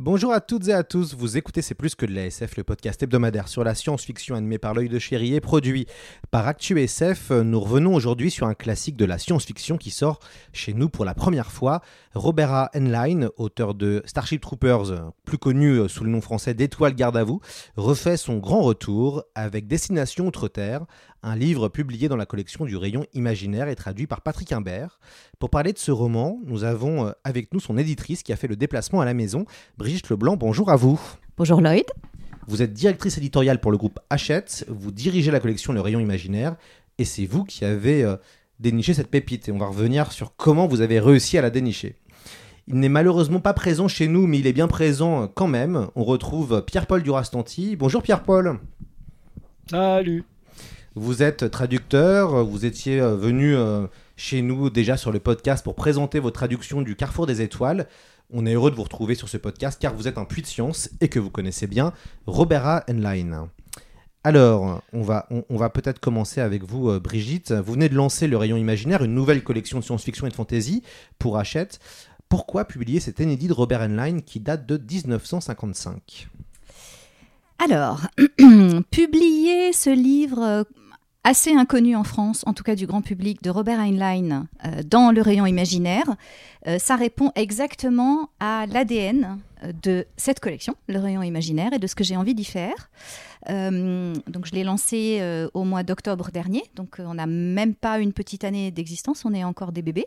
Bonjour à toutes et à tous, vous écoutez C'est plus que de la SF, le podcast hebdomadaire sur la science-fiction animé par l'œil de chéri et produit par ActuSF. Nous revenons aujourd'hui sur un classique de la science-fiction qui sort chez nous pour la première fois. Robert A. Heinlein, auteur de Starship Troopers, plus connu sous le nom français d'Étoile Garde à vous, refait son grand retour avec Destination Outre-Terre, un livre publié dans la collection du Rayon Imaginaire et traduit par Patrick Imbert. Pour parler de ce roman, nous avons euh, avec nous son éditrice qui a fait le déplacement à la maison, Brigitte Leblanc. Bonjour à vous. Bonjour Lloyd. Vous êtes directrice éditoriale pour le groupe Hachette, vous dirigez la collection Le Rayon Imaginaire et c'est vous qui avez euh, déniché cette pépite. Et on va revenir sur comment vous avez réussi à la dénicher. Il n'est malheureusement pas présent chez nous, mais il est bien présent euh, quand même. On retrouve Pierre-Paul Durastanti. Bonjour Pierre-Paul. Salut. Vous êtes traducteur, vous étiez euh, venu euh, chez nous déjà sur le podcast pour présenter votre traduction du Carrefour des Étoiles. On est heureux de vous retrouver sur ce podcast car vous êtes un puits de science et que vous connaissez bien Robert A. Heinlein. Alors, on va, on, va peut-être commencer avec vous, euh, Brigitte. Vous venez de lancer Le Rayon Imaginaire, une nouvelle collection de science-fiction et de fantasy pour Hachette. Pourquoi publier cet inédit de Robert Heinlein qui date de 1955 Alors, publier ce livre assez inconnu en France, en tout cas du grand public, de Robert Heinlein euh, dans le rayon imaginaire, euh, ça répond exactement à l'ADN euh, de cette collection, le rayon imaginaire, et de ce que j'ai envie d'y faire. Donc je l'ai lancé au mois d'octobre dernier, donc on n'a même pas une petite année d'existence, on est encore des bébés.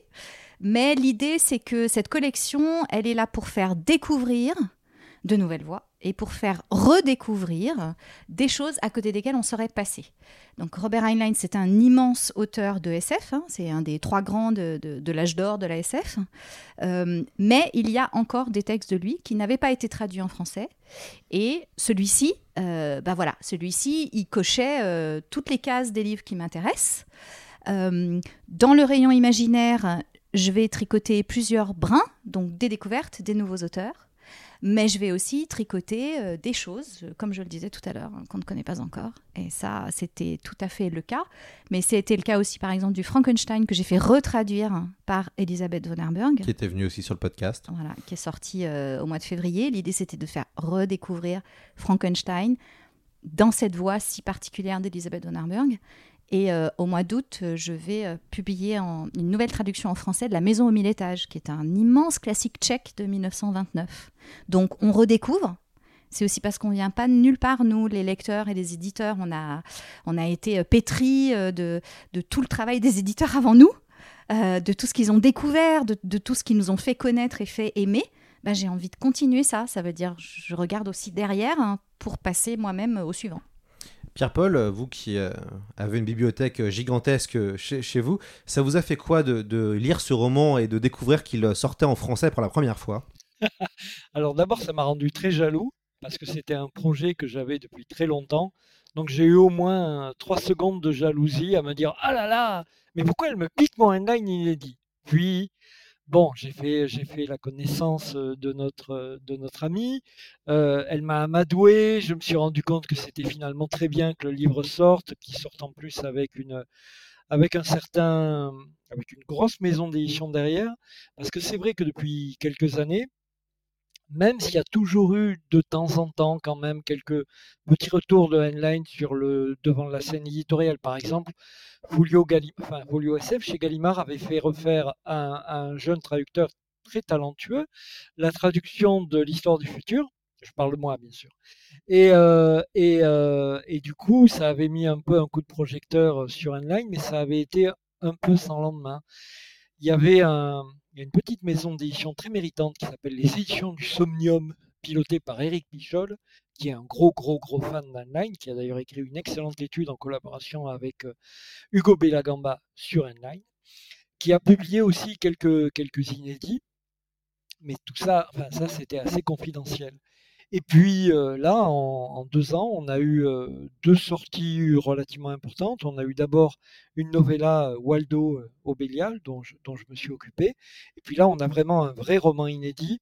Mais l'idée, c'est que cette collection, elle est là pour faire découvrir de nouvelles voix et pour faire redécouvrir des choses à côté desquelles on serait passé. Donc Robert Heinlein, c'est un immense auteur de SF, hein, c'est un des trois grands de, l'âge d'or de la SF, Euh, mais il y a encore des textes de lui qui n'avaient pas été traduits en français. Et celui-ci, euh, bah voilà, celui-ci, il cochait euh, toutes les cases des livres qui m'intéressent. Dans le rayon imaginaire, je vais tricoter plusieurs brins, donc des découvertes, des nouveaux auteurs. Mais je vais aussi tricoter euh, des choses, euh, comme je le disais tout à l'heure, hein, qu'on ne connaît pas encore. Et ça, c'était tout à fait le cas. Mais c'était le cas aussi, par exemple, du Frankenstein que j'ai fait retraduire par Elisabeth von Herberg. Qui était venu aussi sur le podcast. Voilà, qui est sorti euh, au mois de février. L'idée, c'était de faire redécouvrir Frankenstein dans cette voix si particulière d'Elisabeth von Herberg. Et euh, au mois d'août, euh, je vais euh, publier une nouvelle traduction en français de La Maison au mille étages, qui est un immense classique tchèque de 1929. Donc, on redécouvre. C'est aussi parce qu'on vient pas de nulle part, nous, les lecteurs et les éditeurs. On a, on a été pétris de, de tout le travail des éditeurs avant nous, de tout ce qu'ils ont découvert, de, tout ce qu'ils nous ont fait connaître et fait aimer. Ben, j'ai envie de continuer ça. Ça veut dire, je regarde aussi derrière hein, pour passer moi-même au suivant. Pierre-Paul, vous qui euh, avez une bibliothèque gigantesque chez, vous, ça vous a fait quoi de, lire ce roman et de découvrir qu'il sortait en français pour la première fois? Alors d'abord, ça m'a rendu très jaloux parce que c'était un projet que j'avais depuis très longtemps. Donc j'ai eu au moins trois secondes de jalousie à me dire ah là là, mais pourquoi elle me pique mon Heinlein inédit? Puis bon, j'ai fait la connaissance euh, de notre euh, de amie. Euh, elle m'a amadoué. Je me suis rendu compte que c'était finalement très bien que le livre sorte, qu'il sorte en plus avec un certain avec une grosse maison d'édition derrière, parce que c'est vrai que depuis quelques années même s'il y a toujours eu de temps en temps quand même quelques petits retours de Heinlein sur le devant la scène éditoriale, par exemple, Folio, enfin, Folio SF chez Gallimard avait fait refaire à un, un jeune traducteur très talentueux la traduction de l'histoire du futur. Je parle de moi, bien sûr. Et, euh, et, euh, et du coup, ça avait mis un peu un coup de projecteur sur Heinlein, mais ça avait été un peu sans lendemain. Il y avait une petite maison d'édition très méritante qui s'appelle les éditions du Somnium, pilotée par Éric Pichol, qui est un gros, gros, gros fan d'Heinlein, qui a d'ailleurs écrit une excellente étude en collaboration avec euh, Hugo Bellagamba sur Heinlein, qui a publié aussi quelques, quelques inédits, mais tout ça, ça c'était assez confidentiel. Et puis euh, là, en, deux ans, on a eu euh, deux sorties relativement importantes. On a eu d'abord une novella Waldo au Bélial, dont je, me suis occupé. Et puis là, on a vraiment un vrai roman inédit.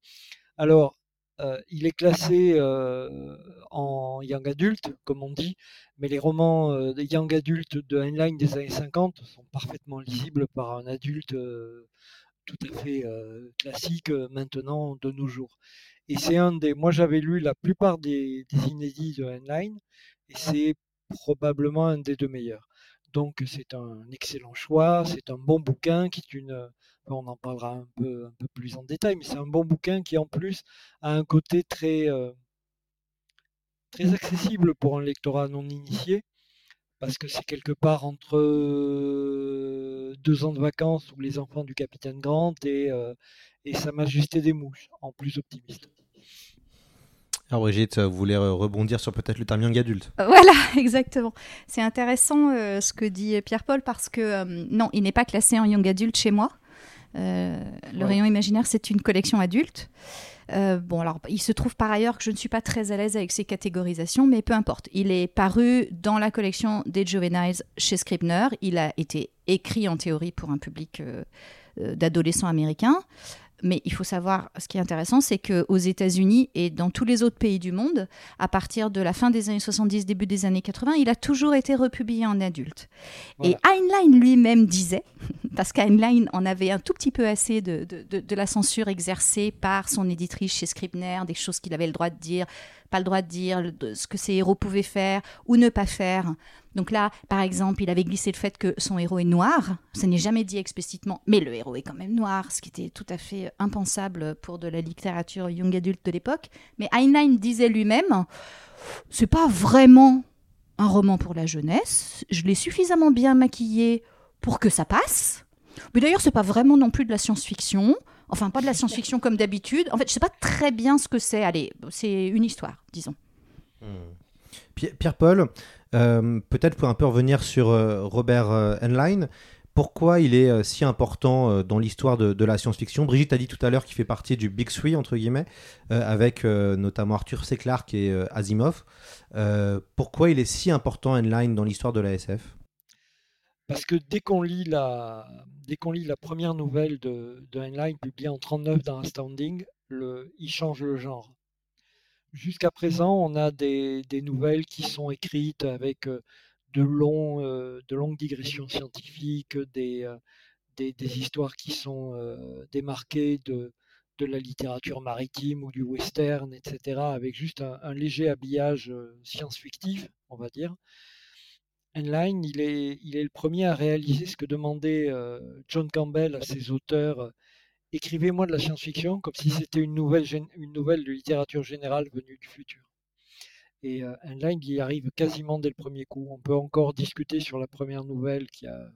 Alors, euh, il est classé euh, en young adult, comme on dit, mais les romans euh, young adult de Heinlein des années 50 sont parfaitement lisibles par un adulte tout à fait classique maintenant de nos jours. Et c'est un des. Moi, j'avais lu la plupart des, des inédits de Heinlein, et c'est probablement un des deux meilleurs. Donc, c'est un excellent choix, c'est un bon bouquin qui est une on en parlera un peu, un peu plus en détail, mais c'est un bon bouquin qui en plus a un côté très, euh, très accessible pour un lectorat non initié, parce que c'est quelque part entre euh, deux ans de vacances ou les enfants du capitaine Grant et, euh, et Sa Majesté des Mouches, en plus optimiste. Alors Brigitte, vous voulez rebondir sur peut-être le terme young adulte? Voilà, exactement. C'est intéressant ce que dit Pierre-Paul parce que non, il n'est pas classé en young adulte chez moi. Euh, le rayon imaginaire, c'est une collection adulte. Euh, bon, alors, il se trouve par ailleurs que je ne suis pas très à l'aise avec ces catégorisations, mais peu importe. Il est paru dans la collection des Juveniles chez Scribner. Il a été écrit en théorie pour un public euh, d'adolescents américains. Mais il faut savoir, ce qui est intéressant, c'est qu'aux États-Unis et dans tous les autres pays du monde, à partir de la fin des années 70, début des années 80, il a toujours été republié en adulte. Et Heinlein lui-même disait, parce qu'Heinlein en avait un tout petit peu assez de, de, de, la censure exercée par son éditrice chez Scribner, des choses qu'il avait le droit de dire, pas le droit de dire, ce que ses héros pouvaient faire ou ne pas faire. Donc là, par exemple, il avait glissé le fait que son héros est noir. Ça n'est jamais dit explicitement, mais le héros est quand même noir, ce qui était tout à fait impensable pour de la littérature young adulte de l'époque. Mais Heinlein disait lui-même, c'est pas vraiment un roman pour la jeunesse. Je l'ai suffisamment bien maquillé pour que ça passe. Mais d'ailleurs, c'est pas vraiment non plus de la science-fiction. Enfin, pas de la science-fiction comme d'habitude. En fait, je sais pas très bien ce que c'est. Allez, c'est une histoire, disons. Hmm. Pierre-Paul, euh, peut-être pour un peu revenir sur euh, Robert euh, Heinlein. Pourquoi il est si important dans l'histoire de, la science-fiction? Brigitte a dit tout à l'heure qu'il fait partie du Big Three, entre guillemets, avec notamment Arthur C. Clarke et Asimov. pourquoi il est si important, Heinlein, dans l'histoire de la SF Parce que dès qu'on lit la, dès qu'on lit la première nouvelle de, de Heinlein, publiée en 39 dans Astounding, il change le genre. Jusqu'à présent, on a des, nouvelles qui sont écrites avec euh, de, longs, euh, de longues digressions scientifiques, des, euh, des, histoires qui sont démarquées de, de la littérature maritime ou du western, etc., avec juste un, léger habillage science-fictif, on va dire. Heinlein, il est, il est le premier à réaliser ce que demandait John Campbell à ses auteurs écrivez-moi de la science-fiction comme si c'était une nouvelle, une nouvelle de littérature générale venue du futur. Et euh, Heinlein y arrive quasiment dès le premier coup. On peut encore discuter sur la première nouvelle qui, a,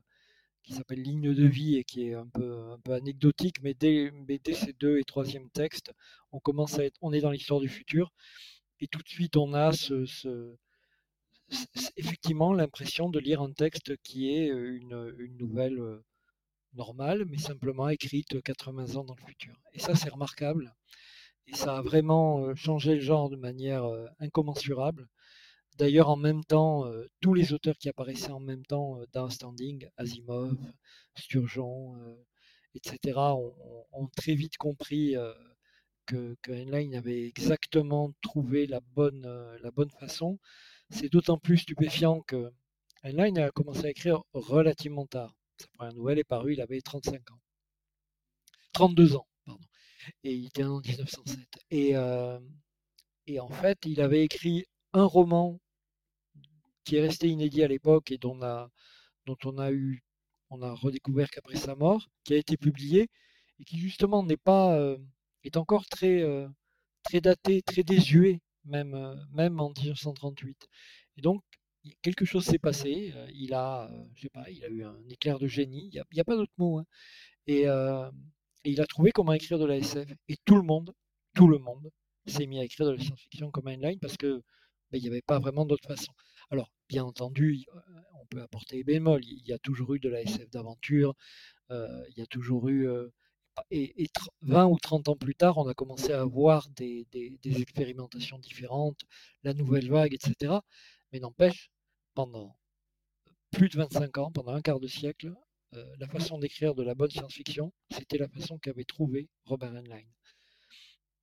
qui s'appelle Ligne de vie et qui est un peu, un peu anecdotique, mais dès, ces deux et troisième textes, on commence à être, on est dans l'histoire du futur. Et tout de suite, on a ce, effectivement l'impression de lire un texte qui est une, une nouvelle euh, normale, mais simplement écrite 80 ans dans le futur. Et ça, c'est remarquable. Et ça a vraiment euh, changé le genre de manière euh, incommensurable. D'ailleurs, en même temps, euh, tous les auteurs qui apparaissaient en même temps dans Standing, Asimov, Sturgeon, etc., ont, très vite compris que, que Heinlein avait exactement trouvé la bonne, la bonne façon. C'est d'autant plus stupéfiant que Heinlein a commencé à écrire relativement tard. Sa première nouvelle est parue, il avait 35 ans. 32 ans, pardon. Et il était en 1907. Et, euh, et en fait, il avait écrit un roman qui est resté inédit à l'époque et dont on a, eu, on a redécouvert qu'après sa mort, qui a été publié et qui justement n'est pas, euh, est encore très, euh, très daté, très désuet, même, même en 1938. Et donc, quelque chose s'est passé. Euh, il a, euh, je sais pas, il a eu un éclair de génie. Il n'y a, pas d'autre mot. Hein. Euh, et, il a trouvé comment écrire de la SF. Et tout le monde, tout le monde s'est mis à écrire de la science-fiction comme Heinlein parce que ben, il n'y avait pas vraiment d'autre façon. Alors, bien entendu, on peut apporter les bémols. Il y a toujours eu de la SF d'aventure, il y a toujours eu et, 20 ou 30 ans plus tard, on a commencé à avoir des, expérimentations différentes, la nouvelle vague, etc. Mais n'empêche, pendant plus de 25 ans, pendant un quart de siècle, euh, la façon d'écrire de la bonne science-fiction, c'était la façon qu'avait trouvé Robert Heinlein.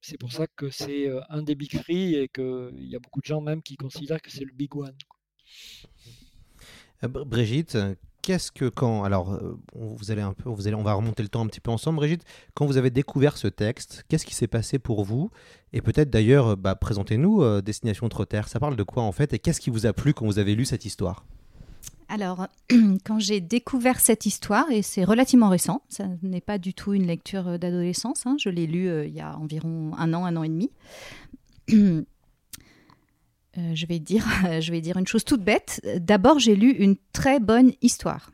C'est pour ça que c'est euh, un des big three et qu'il y a beaucoup de gens même qui considèrent que c'est le big one. Euh, Brigitte, qu'est-ce que quand alors euh, vous allez un peu vous allez on va remonter le temps un petit peu ensemble Brigitte. Quand vous avez découvert ce texte qu'est-ce qui s'est passé pour vous? Et peut-être d'ailleurs euh, bah, présentez-nous euh, Destination Trotter ça parle de quoi en fait et qu'est-ce qui vous a plu quand vous avez lu cette histoire? Alors, quand j'ai découvert cette histoire, et c'est relativement récent, ça n'est pas du tout une lecture d'adolescence, hein, je l'ai lu il y a environ un an, un an et demi. Euh, je, vais dire, je vais dire une chose toute bête. D'abord, j'ai lu une très bonne histoire.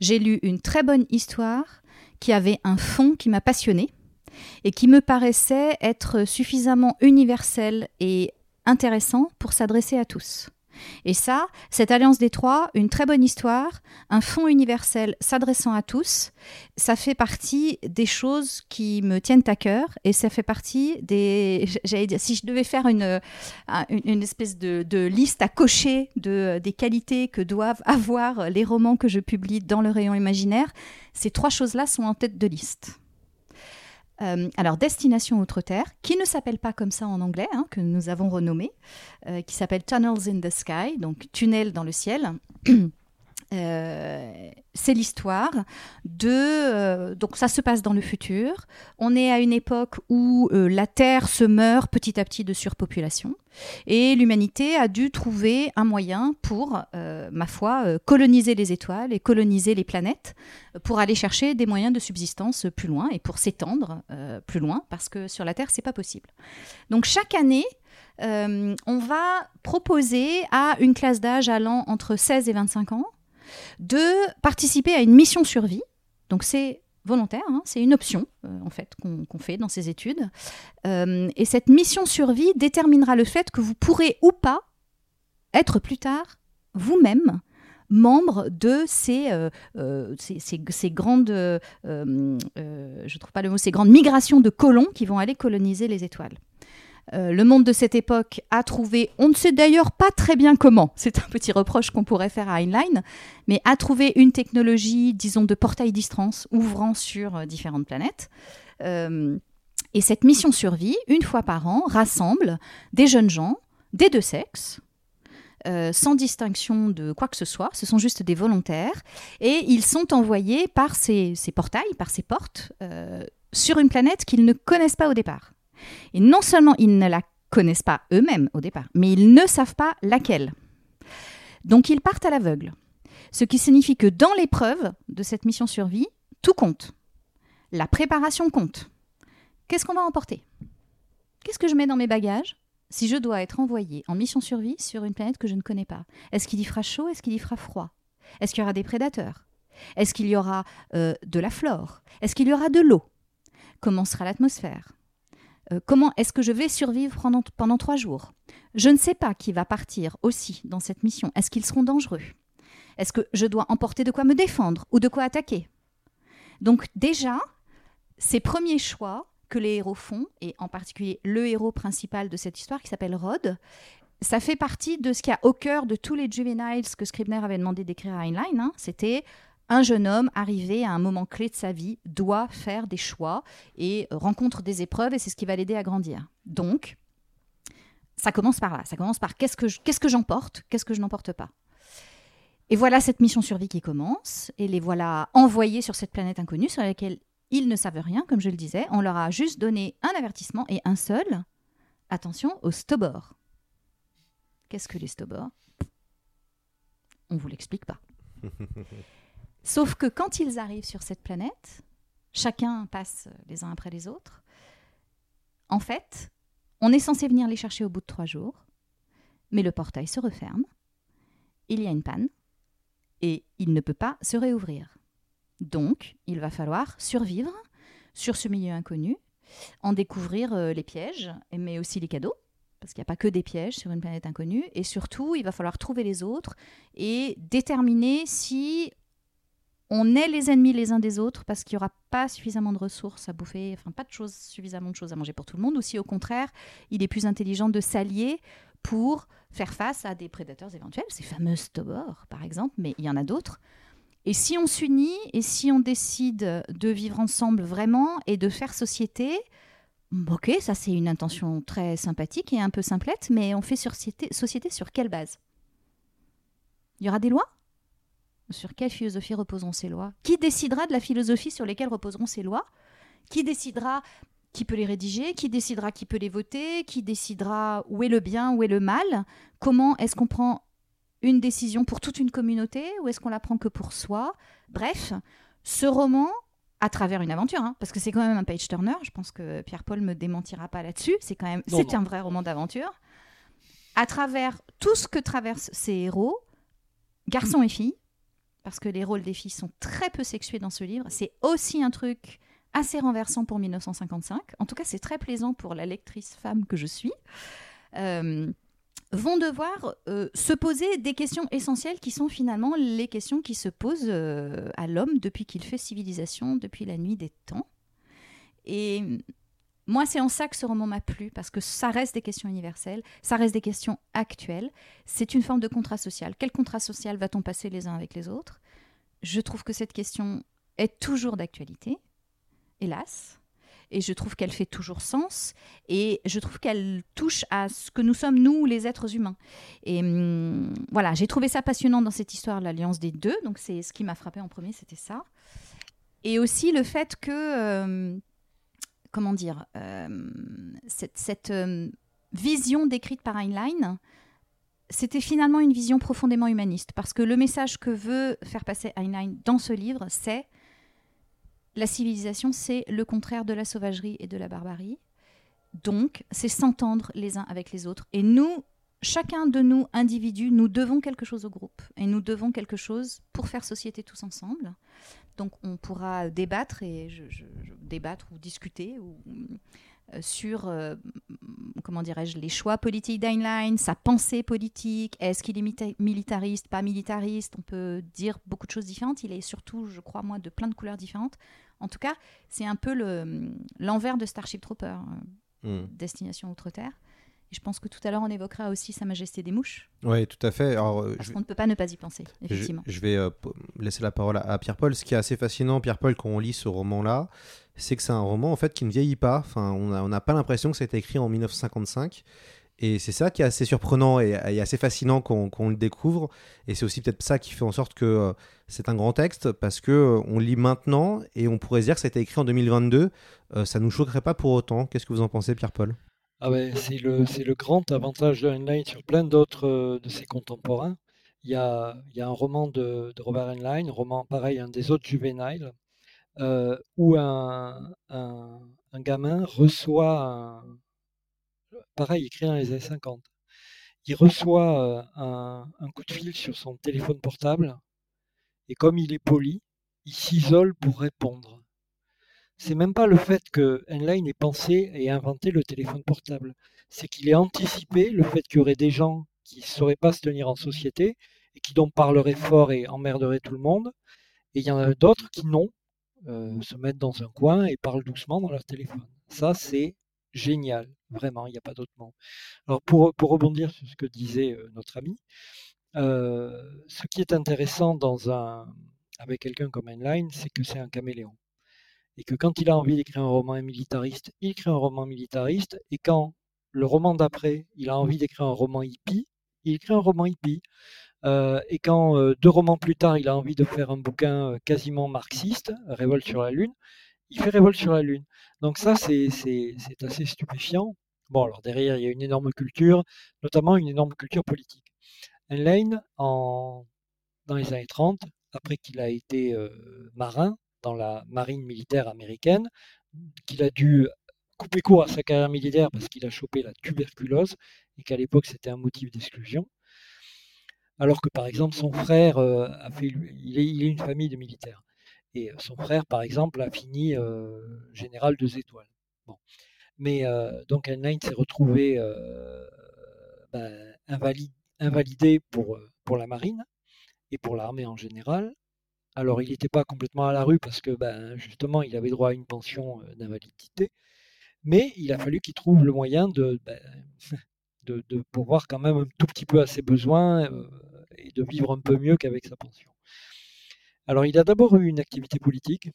J'ai lu une très bonne histoire qui avait un fond qui m'a passionné et qui me paraissait être suffisamment universel et intéressant pour s'adresser à tous. Et ça, cette alliance des trois, une très bonne histoire, un fond universel s'adressant à tous, ça fait partie des choses qui me tiennent à cœur et ça fait partie des. J'allais dire, si je devais faire une, euh, une, espèce de, liste à cocher de, des qualités que doivent avoir les romans que je publie dans le rayon imaginaire, ces trois choses-là sont en tête de liste. Euh, alors, Destination Outre-Terre, qui ne s'appelle pas comme ça en anglais, hein, que nous avons renommé, euh, qui s'appelle Tunnels in the Sky, donc tunnel dans le ciel. Euh, c'est l'histoire de... Donc ça se passe dans le futur. On est à une époque où la Terre se meurt petit à petit de surpopulation. Et l'humanité a dû trouver un moyen pour, ma foi, coloniser les étoiles et coloniser les planètes, pour aller chercher des moyens de subsistance plus loin et pour s'étendre plus loin, parce que sur la Terre, c'est pas possible. Donc chaque année, on va proposer à une classe d'âge allant entre 16 et 25 ans de participer à une mission survie. Donc c'est volontaire, hein, c'est une option euh, qu'on fait dans ces études. Euh, et cette mission survie déterminera le fait que vous pourrez ou pas être plus tard vous-même membre de ces grandes migrations de colons qui vont aller coloniser les étoiles. Euh, le monde de cette époque a trouvé, on ne sait d'ailleurs pas très bien comment, c'est un petit reproche qu'on pourrait faire à Heinlein, mais a trouvé une technologie, disons, de portail distance ouvrant sur euh, différentes planètes. Euh, et cette mission survie, une fois par an, rassemble des jeunes gens des deux sexes, sans distinction de quoi que ce soit, ce sont juste des volontaires, et ils sont envoyés par ces, portails, par ces portes, sur une planète qu'ils ne connaissent pas au départ. Et non seulement ils ne la connaissent pas eux-mêmes au départ, mais ils ne savent pas laquelle. Donc ils partent à l'aveugle. Ce qui signifie que dans l'épreuve de cette mission survie, tout compte. La préparation compte. Qu'est-ce qu'on va emporter? Qu'est-ce que je mets dans mes bagages? Si je dois être envoyé en mission survie sur une planète que je ne connais pas Est-ce qu'il y fera chaud? Est-ce qu'il y fera froid? Est-ce qu'il y aura des prédateurs? Est-ce qu'il y aura euh, de la flore? Est-ce qu'il y aura de l'eau? Comment sera l'atmosphère? Euh, comment est-ce que je vais survivre pendant, pendant trois jours? Je ne sais pas qui va partir aussi dans cette mission. Est-ce qu'ils seront dangereux? Est-ce que je dois emporter de quoi me défendre ou de quoi attaquer? Donc déjà, ces premiers choix que les héros font, et en particulier le héros principal de cette histoire qui s'appelle Rod, ça fait partie de ce qu'il y a au cœur de tous les juveniles que Scribner avait demandé d'écrire à Heinlein. Hein. C'était un jeune homme arrivé à un moment clé de sa vie doit faire des choix et rencontre des épreuves et c'est ce qui va l'aider à grandir. Donc, ça commence par là. Ça commence par qu'est-ce que, j'emporte, qu'est-ce que je n'emporte pas. Et voilà cette mission survie qui commence et les voilà envoyés sur cette planète inconnue sur laquelle ils ne savent rien, comme je le disais. On leur a juste donné un avertissement et un seul. Attention aux stobors. Qu'est-ce que les stobors? On ne vous l'explique pas. Sauf que quand ils arrivent sur cette planète, chacun passe les uns après les autres. En fait, on est censé venir les chercher au bout de trois jours, mais le portail se referme, il y a une panne, et il ne peut pas se réouvrir. Donc, il va falloir survivre sur ce milieu inconnu, en découvrir les pièges, mais aussi les cadeaux parce qu'il n'y a pas que des pièges sur une planète inconnue, et surtout, il va falloir trouver les autres et déterminer si on est les ennemis les uns des autres parce qu'il n'y aura pas suffisamment de ressources à bouffer, enfin pas de choses, suffisamment de choses à manger pour tout le monde, ou si au contraire, il est plus intelligent de s'allier pour faire face à des prédateurs éventuels, ces fameux stobors par exemple, mais il y en a d'autres. Et si on s'unit et si on décide de vivre ensemble vraiment et de faire société, ok, ça c'est une intention très sympathique et un peu simplette, mais on fait société, société sur quelle base? Il y aura des lois? Sur quelle philosophie reposeront ces lois Qui décidera de la philosophie sur lesquelles reposeront ces lois Qui décidera qui peut les rédiger Qui décidera qui peut les voter Qui décidera où est le bien, où est le mal Comment est-ce qu'on prend une décision pour toute une communauté ou est-ce qu'on la prend que pour soi Bref, ce roman, à travers une aventure, hein, parce que c'est quand même un page turner, je pense que Pierre-Paul me démentira pas là-dessus, c'est quand même c'est un vrai roman d'aventure. À travers tout ce que traversent ces héros, garçons et filles, parce que les rôles des filles sont très peu sexués dans ce livre. C'est aussi un truc assez renversant pour 1955. En tout cas, c'est très plaisant pour la lectrice femme que je suis. Euh, vont devoir euh, se poser des questions essentielles qui sont finalement les questions qui se posent euh, à l'homme depuis qu'il fait civilisation, depuis la nuit des temps. Et moi, c'est en ça que ce roman m'a plu, parce que ça reste des questions universelles, ça reste des questions actuelles. C'est une forme de contrat social. Quel contrat social va-t-on passer les uns avec les autres? Je trouve que cette question est toujours d'actualité, hélas. Et je trouve qu'elle fait toujours sens. Et je trouve qu'elle touche à ce que nous sommes, nous, les êtres humains. Et hum, voilà, j'ai trouvé ça passionnant dans cette histoire, l'alliance des deux. Donc, c'est ce qui m'a frappé en premier, c'était ça. Et aussi le fait que. Euh, comment dire, euh, cette, euh, vision décrite par Heinlein, c'était finalement une vision profondément humaniste, parce que le message que veut faire passer Heinlein dans ce livre, c'est la civilisation, c'est le contraire de la sauvagerie et de la barbarie. Donc, c'est s'entendre les uns avec les autres. Et nous, chacun de nous, individus, nous devons quelque chose au groupe. Et nous devons quelque chose pour faire société tous ensemble. Donc on pourra débattre et je, débattre ou discuter ou, euh, sur euh, comment dirais-je les choix politiques d'Heinlein, sa pensée politique. Est-ce qu'il est militariste, pas militariste? On peut dire beaucoup de choses différentes. Il est surtout, je crois moi, de plein de couleurs différentes. En tout cas, c'est un peu l'envers de Starship Trooper, euh, hmm. Destination Outre-Terre je pense que tout à l'heure, on évoquera aussi Sa Majesté des Mouches. Oui, tout à fait. Alors, euh, Parce qu'on ne peut pas ne pas y penser, effectivement. Je, vais euh, laisser la parole à, Pierre-Paul. Ce qui est assez fascinant, Pierre-Paul, quand on lit ce roman-là, c'est que c'est un roman en fait qui ne vieillit pas. Enfin, on n'a pas l'impression que ça a été écrit en 1955. Et c'est ça qui est assez surprenant et, assez fascinant quand, on le découvre. Et c'est aussi peut-être ça qui fait en sorte que euh, c'est un grand texte parce que on lit maintenant et on pourrait se dire que ça a été écrit en 2022. ça nous choquerait pas pour autant. Qu'est-ce que vous en pensez, Pierre-Paul ah c'est le, c'est le grand avantage de Heinlein sur plein d'autres euh, de ses contemporains. Il y a, il y a un roman de, Robert Heinlein, un roman pareil, un des autres juvéniles, euh, où un, un, un, gamin reçoit, un, pareil, écrit dans les années 50, il reçoit euh, un, un coup de fil sur son téléphone portable, et comme il est poli, il s'isole pour répondre c'est même pas le fait que Heinlein ait pensé et inventé le téléphone portable. C'est qu'il ait anticipé le fait qu'il y aurait des gens qui ne sauraient pas se tenir en société et qui donc parleraient fort et emmerderaient tout le monde. Et il y en a d'autres qui non, euh, se mettent dans un coin et parlent doucement dans leur téléphone. Ça, c'est génial, vraiment, il n'y a pas d'autre mot. Alors pour, rebondir sur ce que disait euh, notre ami, euh, ce qui est intéressant dans un, avec quelqu'un comme Heinlein, c'est que c'est un caméléon et que quand il a envie d'écrire un roman militariste, il écrit un roman militariste, et quand le roman d'après, il a envie d'écrire un roman hippie, il écrit un roman hippie. Euh, et quand euh, deux romans plus tard, il a envie de faire un bouquin euh, quasiment marxiste, Révolte sur la Lune, il fait Révolte sur la Lune. Donc ça, c'est assez stupéfiant. Bon, alors derrière, il y a une énorme culture, notamment une énorme culture politique. Heinlein, dans les années 30, après qu'il a été marin, dans la marine militaire américaine, qu'il a dû couper court à sa carrière militaire parce qu'il a chopé la tuberculose et qu'à l'époque c'était un motif d'exclusion. Alors que par exemple son frère euh, a fait, il est, il est, une famille de militaires et euh, son frère par exemple a fini euh, général deux étoiles. Bon. Mais euh, donc Heinlein s'est retrouvé ben, invalide, invalidé pour, pour la marine et pour l'armée en général. Alors il n'était pas complètement à la rue parce que ben, justement il avait droit à une pension euh, d'invalidité, mais il a fallu qu'il trouve le moyen de, ben, de, de pourvoir quand même un tout petit peu à ses besoins euh, et de vivre un peu mieux qu'avec sa pension. Alors il a d'abord eu une activité politique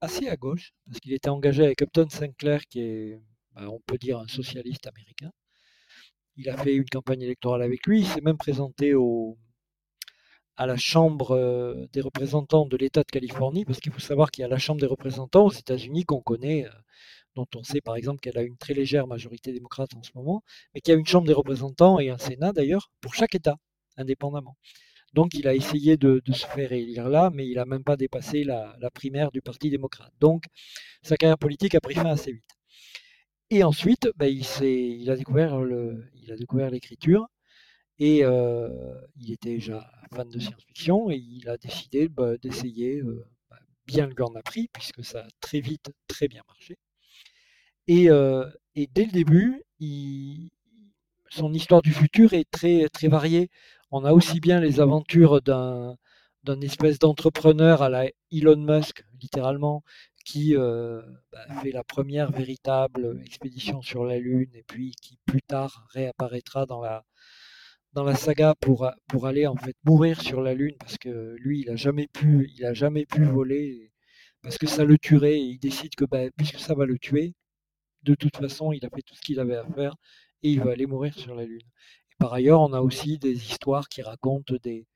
assez à gauche, parce qu'il était engagé avec Upton Sinclair, qui est, ben, on peut dire, un socialiste américain. Il a fait une campagne électorale avec lui, il s'est même présenté au, à la Chambre euh, des représentants de l'État de Californie, parce qu'il faut savoir qu'il y a la Chambre des représentants aux États-Unis qu'on connaît, euh, dont on sait par exemple qu'elle a une très légère majorité démocrate en ce moment, mais qu'il y a une Chambre des représentants et un Sénat d'ailleurs pour chaque État, indépendamment. Donc il a essayé de, se faire élire là, mais il n'a même pas dépassé la, primaire du Parti démocrate. Donc sa carrière politique a pris fin assez vite. Et ensuite, ben, il a découvert l'écriture et euh, il était déjà fan de science-fiction et il a décidé bah, d'essayer, euh, bah, bien lui en a pris puisque ça a très vite très bien marché. Et, euh, dès le début, son histoire du futur est très très variée on a aussi bien les aventures d'un d'un espèce d'entrepreneur à la Elon Musk, littéralement, qui bah, fait la première véritable expédition sur la Lune et puis qui plus tard réapparaîtra dans la, dans la saga pour, aller en fait mourir sur la Lune parce que lui, il a jamais pu, il a jamais pu voler parce que ça le tuerait et il décide que bah, puisque ça va le tuer, de toute façon, il a fait tout ce qu'il avait à faire et il va aller mourir sur la Lune. Par ailleurs, on a aussi des histoires qui racontent des,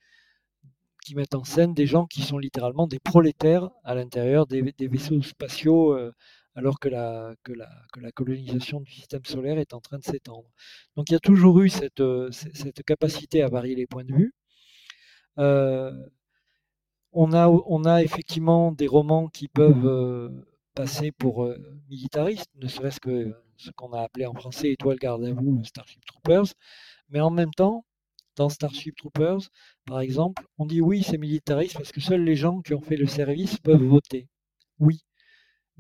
qui mettent en scène des gens qui sont littéralement des prolétaires à l'intérieur des, des, vaisseaux spatiaux, euh, alors que la, colonisation du système solaire est en train de s'étendre. Donc il y a toujours eu cette, cette, capacité à varier les points de vue. Euh, on, a, effectivement des romans qui peuvent euh, passer pour euh, militaristes, ne serait-ce que ce qu'on a appelé en français Étoile garde à vous, Starship Troopers. Mais en même temps, dans Starship Troopers, par exemple, on dit oui, c'est militariste parce que seuls les gens qui ont fait le service peuvent voter. Oui,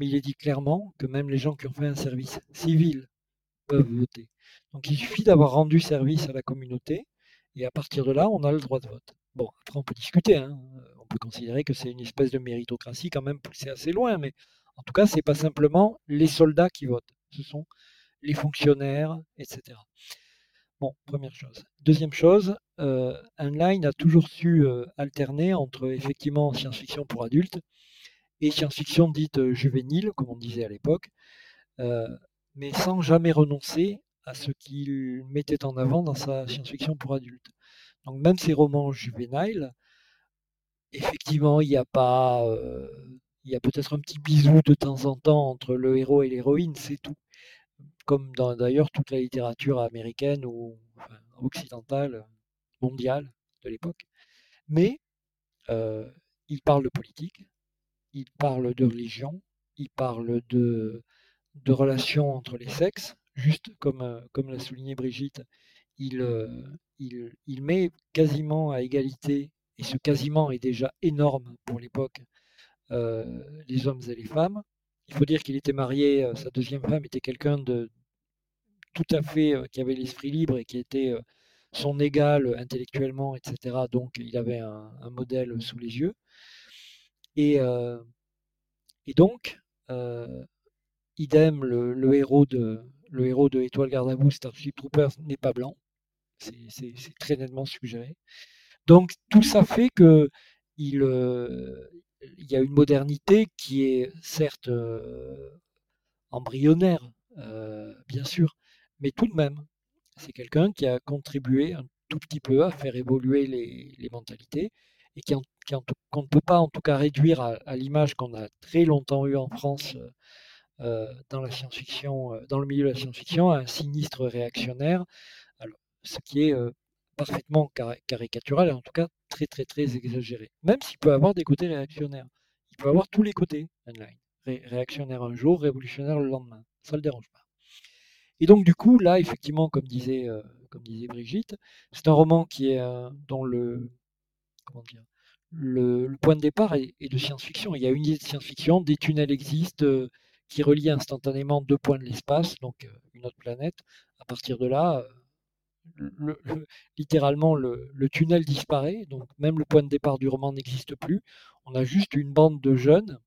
mais il est dit clairement que même les gens qui ont fait un service civil peuvent voter. Donc il suffit d'avoir rendu service à la communauté et à partir de là, on a le droit de vote. Bon, après on peut discuter, hein. on peut considérer que c'est une espèce de méritocratie quand même poussée assez loin, mais en tout cas, c'est pas simplement les soldats qui votent, ce sont les fonctionnaires, etc. Bon, première chose. Deuxième chose, euh, a toujours su euh, alterner entre effectivement science-fiction pour adultes et science-fiction dite euh, juvénile, comme on disait à l'époque, euh, mais sans jamais renoncer à ce qu'il mettait en avant dans sa science-fiction pour adultes. Donc même ces romans juvéniles, effectivement, il n'y a pas... Euh, il y a peut-être un petit bisou de temps en temps entre le héros et l'héroïne, c'est tout comme dans d'ailleurs toute la littérature américaine ou occidentale, mondiale de l'époque. Mais il parle de politique, il parle de religion, il parle de, relations entre les sexes, juste comme, euh, comme l'a souligné Brigitte, il, euh, il, met quasiment à égalité, et ce quasiment est déjà énorme pour l'époque, euh, les hommes et les femmes. Il faut dire qu'il était marié, sa deuxième femme était quelqu'un de, tout à fait, qui avait l'esprit libre et qui était son égal intellectuellement, etc. Donc il avait un modèle sous les yeux. Et, euh, et donc, euh, idem, le, héros de, le héros Étoile Garde à vous, Starship Troopers, n'est pas blanc. C'est très nettement suggéré. Donc tout ça fait que il, euh, y a une modernité qui est certes embryonnaire, bien sûr, mais tout de même, c'est quelqu'un qui a contribué un tout petit peu à faire évoluer les, les mentalités et qui, qu'on ne peut pas en tout cas réduire à, à l'image qu'on a très longtemps eu en France euh, dans la science-fiction, euh, dans le milieu de la science-fiction, un sinistre réactionnaire, alors, ce qui est euh, parfaitement car caricatural et en tout cas très très très exagéré. Même s'il peut avoir des côtés réactionnaires, il peut avoir tous les côtés online. Ré réactionnaire un jour, révolutionnaire le lendemain, ça le dérange pas. Et donc du coup, là, effectivement, comme disait, euh, comme disait Brigitte, c'est un roman qui est euh, dont le, comment dire, le, point de départ est, de science-fiction. Il y a une idée de science-fiction, des tunnels existent euh, qui relie instantanément deux points de l'espace, donc euh, une autre planète. À partir de là, le, littéralement, le, tunnel disparaît, donc même le point de départ du roman n'existe plus. On a juste une bande de jeunes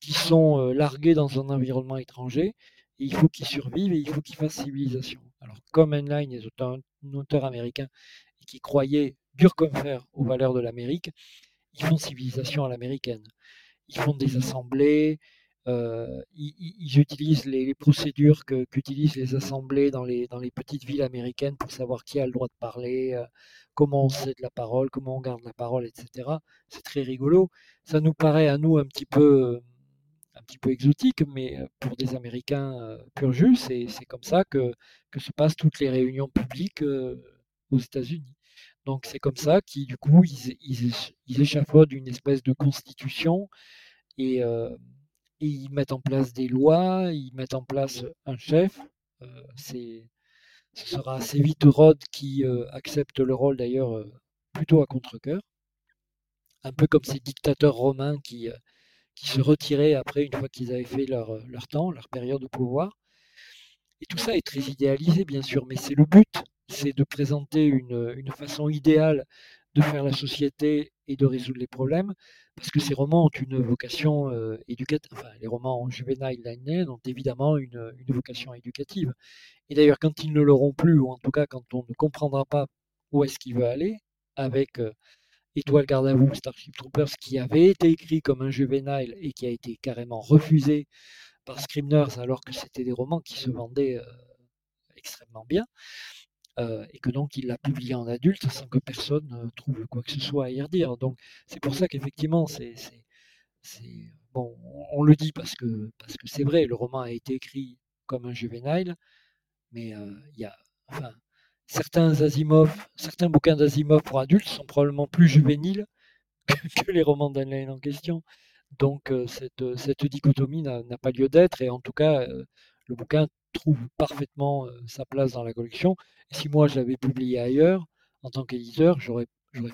qui sont largués dans un environnement étranger, et il faut qu'ils survivent et il faut qu'ils fassent civilisation. Alors, comme Heinlein est un, auteur américain qui croyait dur comme aux valeurs de l'Amérique, ils font civilisation à l'américaine. Ils font des assemblées, euh, ils, utilisent les, procédures qu'utilisent les assemblées dans les, petites villes américaines pour savoir qui a le droit de parler, euh, comment on cède la parole, comment on garde la parole, etc. C'est très rigolo. Ça nous paraît à nous un petit peu, exotique, mais euh, pour des Américains pur jus, c'est comme ça que se passent toutes les réunions publiques aux États-Unis. Donc c'est comme ça qu'ils, du coup, ils, échafaudent une espèce de constitution et, ils mettent en place des lois, ils mettent en place un chef. c'est, ce sera assez vite Rod qui accepte le rôle d'ailleurs plutôt à contre-coeur. Un peu comme ces dictateurs romains qui, se retiraient après une fois qu'ils avaient fait leur, leur temps, leur période de pouvoir. Et tout ça est très idéalisé, bien sûr, mais c'est le but c'est de présenter une, façon idéale de faire la société et de résoudre les problèmes, parce que ces romans ont une vocation euh, éducative, enfin les romans juvéniles ont évidemment une, vocation éducative. Et d'ailleurs, quand ils ne l'auront plus, ou en tout cas quand on ne comprendra pas où est-ce qu'il veut aller, avec euh, Étoile garde à vous, Starship Troopers, qui avait été écrit comme un juvénile et qui a été carrément refusé par Scribners alors que c'était des romans qui se vendaient euh, extrêmement bien, euh, et que donc il l'a publié en adulte sans que personne euh, trouve quoi que ce soit à y redire. Donc c'est pour ça qu'effectivement, on le dit parce que c'est vrai, le roman a été écrit comme un juvénile, mais euh, il y a, certains Asimov, certains bouquins d'Asimov pour adultes sont probablement plus juvéniles que, les romans d'Anne en question. Donc cette dichotomie n'a, pas lieu d'être et en tout cas le bouquin trouve parfaitement sa place dans la collection. Si moi je l'avais publié ailleurs, en tant qu'éditeur, j'aurais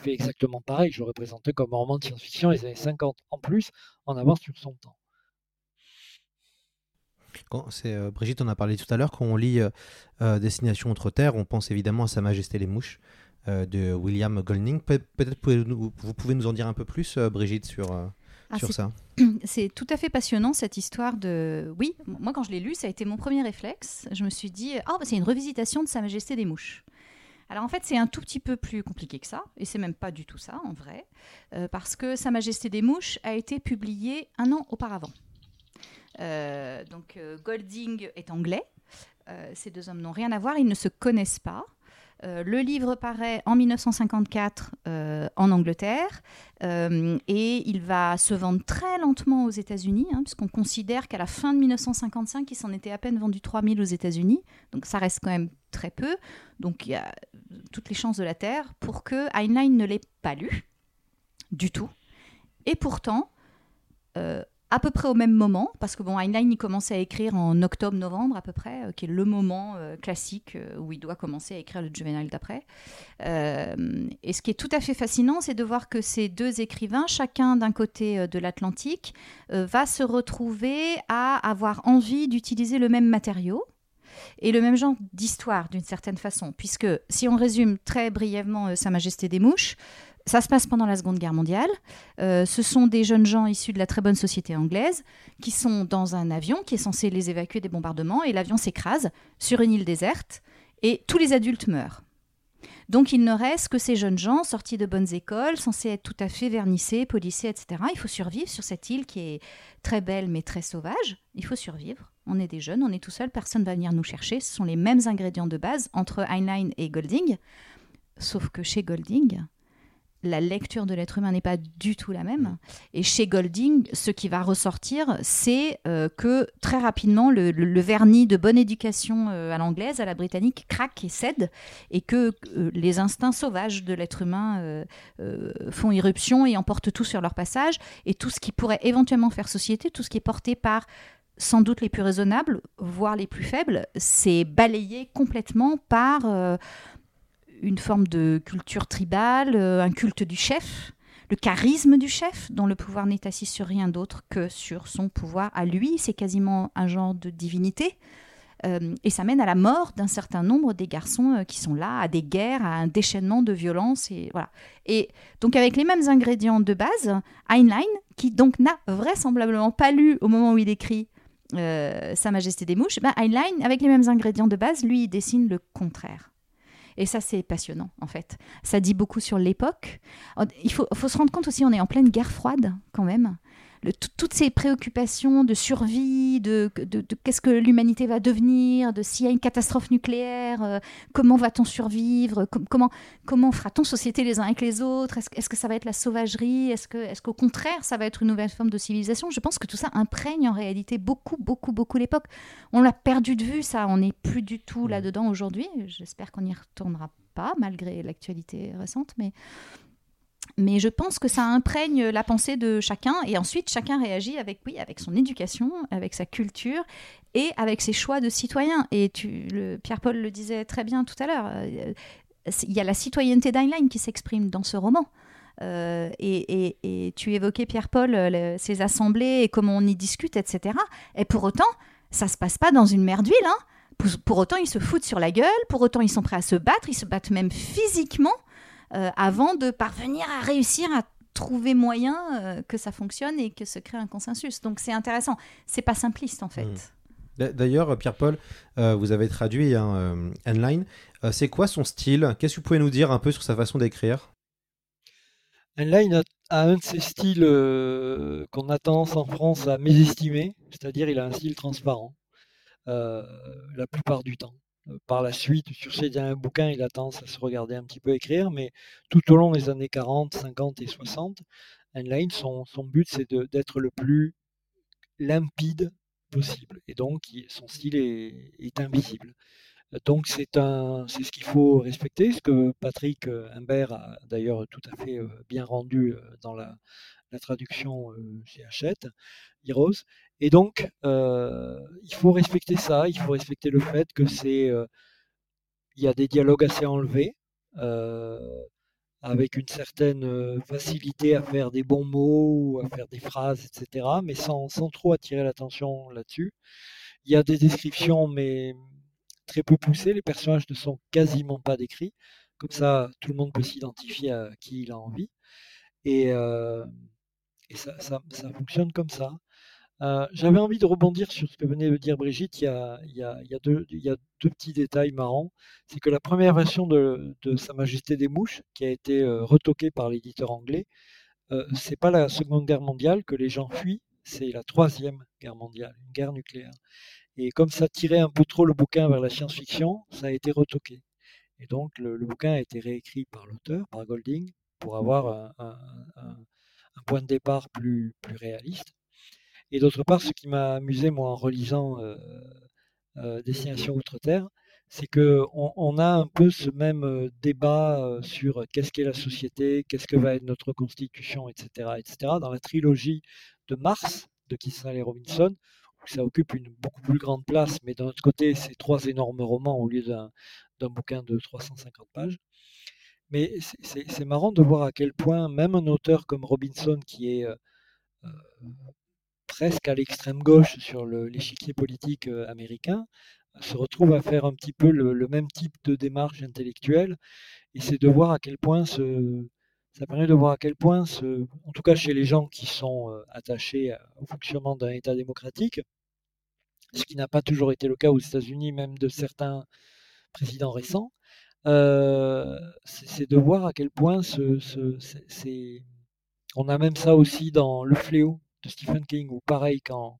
fait exactement pareil. J'aurais présenté comme un roman de science-fiction les années 50 en plus, en avance sur son temps. C'est Brigitte, on a parlé tout à l'heure, quand on lit Destination Outre-Terre, on pense évidemment à Sa Majesté les Mouches de William Golding. Peut-être vous, vous pouvez nous en dire un peu plus, Brigitte, sur, ah, sur ça. C'est tout à fait passionnant cette histoire de. Oui, moi quand je l'ai lu, ça a été mon premier réflexe. Je me suis dit, oh, c'est une revisitation de Sa Majesté des Mouches. Alors en fait, c'est un tout petit peu plus compliqué que ça, et c'est même pas du tout ça en vrai, euh, parce que Sa Majesté des Mouches a été publié un an auparavant. Euh, donc euh, Golding est anglais, ces deux hommes n'ont rien à voir, ils ne se connaissent pas. Euh, le livre paraît en 1954 euh, en Angleterre euh, et il va se vendre très lentement aux États-Unis, hein, puisqu'on considère qu'à la fin de 1955, il s'en était à peine vendu 3000 aux États-Unis. Donc ça reste quand même très peu. Donc il y a toutes les chances de la Terre pour que Heinlein ne l'ait pas lu du tout. Et pourtant, à peu près au même moment, parce que bon, Heinlein, il commençait à écrire en octobre-novembre à peu près, euh, qui est le moment euh, classique euh, où il doit commencer à écrire le juvénile d'après. et ce qui est tout à fait fascinant, c'est de voir que ces deux écrivains, chacun d'un côté de l'Atlantique, va se retrouver à avoir envie d'utiliser le même matériau, et le même genre d'histoire d'une certaine façon, puisque si on résume très brièvement Sa Majesté des Mouches, ça se passe pendant la Seconde Guerre mondiale. Euh, ce sont des jeunes gens issus de la très bonne société anglaise qui sont dans un avion qui est censé les évacuer des bombardements et l'avion s'écrase sur une île déserte et tous les adultes meurent. Donc il ne reste que ces jeunes gens sortis de bonnes écoles, censés être tout à fait vernissés, policiers, etc. Il faut survivre sur cette île qui est très belle mais très sauvage. Il faut survivre. On est des jeunes, on est tout seul, personne ne va venir nous chercher. Ce sont les mêmes ingrédients de base entre Heinlein et Golding. Sauf que chez Golding, la lecture de l'être humain n'est pas du tout la même. Et chez Golding, ce qui va ressortir, c'est euh, que très rapidement, le, vernis de bonne éducation euh, à l'anglaise, à la britannique, craque et cède, et que euh, les instincts sauvages de l'être humain font irruption et emportent tout sur leur passage, et tout ce qui pourrait éventuellement faire société, tout ce qui est porté par sans doute les plus raisonnables, voire les plus faibles, c'est balayé complètement par une forme de culture tribale, euh, un culte du chef, le charisme du chef, dont le pouvoir n'est assis sur rien d'autre que sur son pouvoir à lui. C'est quasiment un genre de divinité. Euh, et ça mène à la mort d'un certain nombre des garçons euh, qui sont là, à des guerres, à un déchaînement de violence. Et, voilà. et donc avec les mêmes ingrédients de base, Heinlein, qui donc n'a vraisemblablement pas lu au moment où il écrit Sa Majesté des Mouches, ben Heinlein, avec les mêmes ingrédients de base, lui, il dessine le contraire. Et ça, c'est passionnant, en fait. Ça dit beaucoup sur l'époque. Il faut, se rendre compte aussi, on est en pleine guerre froide, quand même toutes ces préoccupations de survie, de, qu'est-ce que l'humanité va devenir, de s'il y a une catastrophe nucléaire, euh, comment va-t-on survivre, comment, comment fera-t-on société les uns avec les autres, est-ce, que ça va être la sauvagerie, est-ce, qu'au contraire ça va être une nouvelle forme de civilisation? Je pense que tout ça imprègne en réalité beaucoup, beaucoup, beaucoup l'époque. On l'a perdu de vue, ça, on n'est plus du tout là-dedans aujourd'hui. J'espère qu'on n'y retournera pas, malgré l'actualité récente, mais mais je pense que ça imprègne la pensée de chacun et ensuite chacun réagit avec oui avec son éducation, avec sa culture et avec ses choix de citoyen. Et tu, le, Pierre-Paul le disait très bien tout à l'heure. Euh, il y a la citoyenneté d'Heinlein qui s'exprime dans ce roman. Euh, et, tu évoquais, Pierre-Paul, ces assemblées et comment on y discute, etc. Et pour autant, ça se passe pas dans une mer d'huile. Hein. Pour, autant, ils se foutent sur la gueule, pour autant, ils sont prêts à se battre, ils se battent même physiquement euh, avant de parvenir à réussir à trouver moyen euh, que ça fonctionne et que se crée un consensus. Donc c'est intéressant. C'est pas simpliste en fait. Hmm. D'ailleurs, Pierre-Paul, euh, vous avez traduit un online. c'est quoi son style? Qu'est-ce que vous pouvez nous dire un peu sur sa façon d'écrire? Enline a, un de ces styles qu'on a tendance en France à mésestimer, c'est-à-dire il a un style transparent la plupart du temps. Euh, par la suite, sur ses derniers bouquins, il a tendance à se regarder un petit peu écrire, mais tout au long des années 40, 50 et 60, Heinlein, son, son but, c'est d'être le plus limpide possible. Et donc, son style est, invisible. Donc, c'est ce qu'il faut respecter, ce que Patrick Humbert a d'ailleurs tout à fait euh, bien rendu euh, dans la, traduction chez Hachette, Heroes. Et donc, euh, il faut respecter ça, il faut respecter le fait que c'est, euh, il y a des dialogues assez enlevés, euh, avec une certaine facilité à faire des bons mots, à faire des phrases, etc., mais sans, sans trop attirer l'attention là-dessus. Il y a des descriptions, mais très peu poussées. Les personnages ne sont quasiment pas décrits. Comme ça, tout le monde peut s'identifier à qui il a envie. Et, ça, fonctionne comme ça. Euh, j'avais envie de rebondir sur ce que venait de dire Brigitte. Il y a, deux, petits détails marrants. C'est que la première version de, Sa Majesté des Mouches, qui a été euh, retoquée par l'éditeur anglais, euh, c'est pas la Seconde Guerre mondiale que les gens fuient, c'est la Troisième Guerre mondiale, une guerre nucléaire. Et comme ça tirait un peu trop le bouquin vers la science-fiction, ça a été retoqué. Et donc le, bouquin a été réécrit par l'auteur, par Golding, pour avoir un, point de départ plus réaliste. Et d'autre part, ce qui m'a amusé, moi, en relisant euh, euh, Destination Outre-Terre, c'est qu'on on a un peu ce même euh, débat sur qu'est-ce qu'est la société, qu'est-ce que va être notre constitution, etc., etc., dans la trilogie de Mars de Kissel et Robinson, où ça occupe une beaucoup plus grande place, mais d'un autre côté, c'est trois énormes romans au lieu d'un bouquin de 350 pages. Mais c'est marrant de voir à quel point même un auteur comme Robinson, qui est presque à l'extrême gauche sur l'échiquier politique euh, américain, se retrouve à faire un petit peu le, même type de démarche intellectuelle. Et c'est de voir à quel point ça permet de voir à quel point, ce, en tout cas chez les gens qui sont euh, attachés au fonctionnement d'un État démocratique, ce qui n'a pas toujours été le cas aux États-Unis, même de certains présidents récents, euh, c'est de voir à quel point on a même ça aussi dans Le Fléau de Stephen King, ou pareil, quand,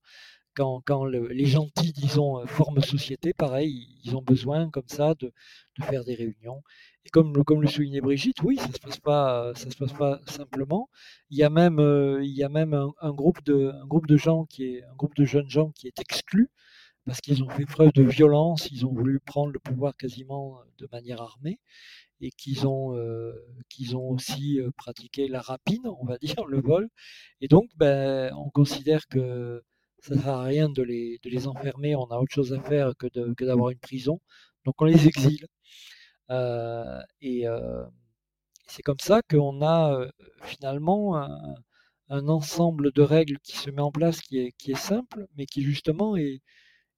quand, quand les gentils, disons, euh, forment société, pareil, ils ont besoin comme ça de, de faire des réunions. Et comme, comme le soulignait Brigitte, oui, ça ne se, passe pas, ça se passe pas simplement. Il y a même, euh, il y a même un, groupe de, un groupe de gens qui est, un groupe de jeunes gens qui est exclu parce qu'ils ont fait preuve de violence, ils ont voulu prendre le pouvoir quasiment de manière armée et qu'ils ont, euh, qu'ils ont aussi euh, pratiqué la rapine, on va dire, le vol. Et donc, ben, on considère que ça ne sert à rien de les, de les enfermer, on a autre chose à faire que, que d'avoir une prison. Donc on les exile. Euh, et C'est comme ça qu'on a finalement un, un ensemble de règles qui se met en place qui est, qui est simple, mais qui justement est,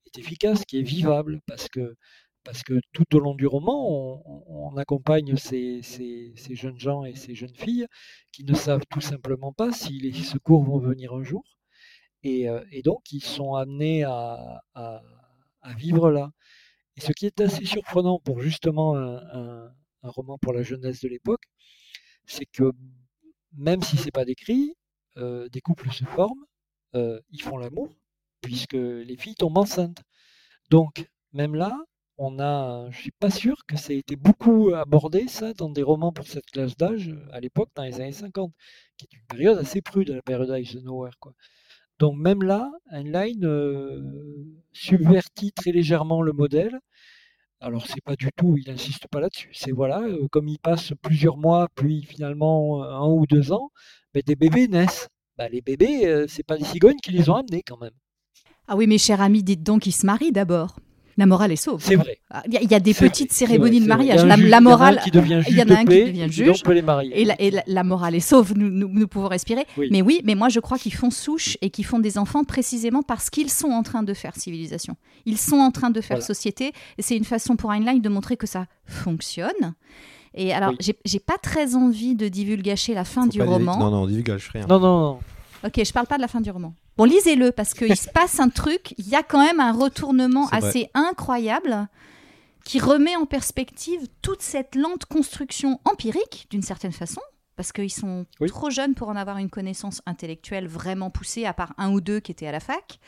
est efficace, qui est vivable, parce que, parce que tout au long du roman, on, accompagne ces, jeunes gens et ces jeunes filles qui ne savent tout simplement pas si les secours vont venir un jour, et, euh, donc ils sont amenés à, vivre là. Et ce qui est assez surprenant pour justement un roman pour la jeunesse de l'époque, c'est que même si c'est pas décrit, euh, des couples se forment, euh, ils font l'amour, puisque les filles tombent enceintes. Donc, même là, on a, je suis pas sûr que ça ait été beaucoup abordé, ça, dans des romans pour cette classe d'âge, à l'époque, dans les années 50, qui est une période assez prude, la période Eisenhower, quoi. Donc, même là, Heinlein euh, subvertit très légèrement le modèle. Alors, c'est pas du tout, il n'insiste pas là-dessus. C'est voilà, euh, comme il passe plusieurs mois, puis finalement un ou deux ans, mais des bébés naissent. Bah, les bébés, euh, c'est pas des cigognes qui les ont amenés quand même. Ah oui, mes chers amis, dites donc qu'ils se marient d'abord. La morale est sauve. C'est vrai. Il y, a, y a des petites vrai, cérémonies vrai, de mariage. La, la, morale, il y en a un qui devient juge, y en a un qui devient juge. peut les marier. Et, la, et la, la, morale est sauve, nous, nous, nous pouvons respirer. Oui. Mais oui, mais moi je crois qu'ils font souche et qu'ils font des enfants précisément parce qu'ils sont en train de faire civilisation. Ils sont en train de faire Voilà. société. Et c'est une façon pour Heinlein de montrer que ça fonctionne. Et alors, Oui. j'ai- pas très envie de divulgacher la fin Faut du roman. Non, non, divulgage rien. Non, non, non. Ok, je parle pas de la fin du roman. Bon, lisez-le parce qu'il se passe un truc. Il y a quand même un retournement assez incroyable qui remet en perspective toute cette lente construction empirique, d'une certaine façon, parce qu'ils sont Oui. trop jeunes pour en avoir une connaissance intellectuelle vraiment poussée, à part un ou deux qui étaient à la fac.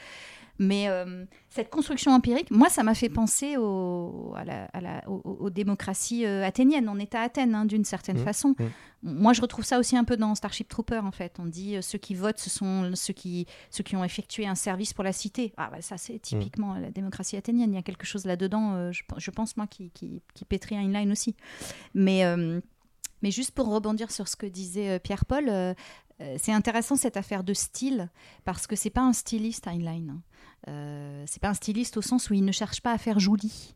Mais euh, cette construction empirique, moi, ça m'a fait penser au- à la- à la- aux, aux démocraties euh, athéniennes. On est à Athènes, hein, d'une certaine Mmh, façon. Moi, je retrouve ça aussi un peu dans Starship Trooper, en fait. On dit euh, ceux qui votent, ce sont ceux qui, ceux qui ont effectué un service pour la cité. Ah, bah, ça, c'est typiquement la démocratie athénienne. Il y a quelque chose là-dedans, euh, je, je pense, moi, qui, qui, qui pétrit Heinlein aussi. Mais, mais juste pour rebondir sur ce que disait Pierre-Paul, c'est intéressant cette affaire de style, parce que c'est pas un styliste, Heinlein. Euh, c'est pas un styliste au sens où il ne cherche pas à faire joli.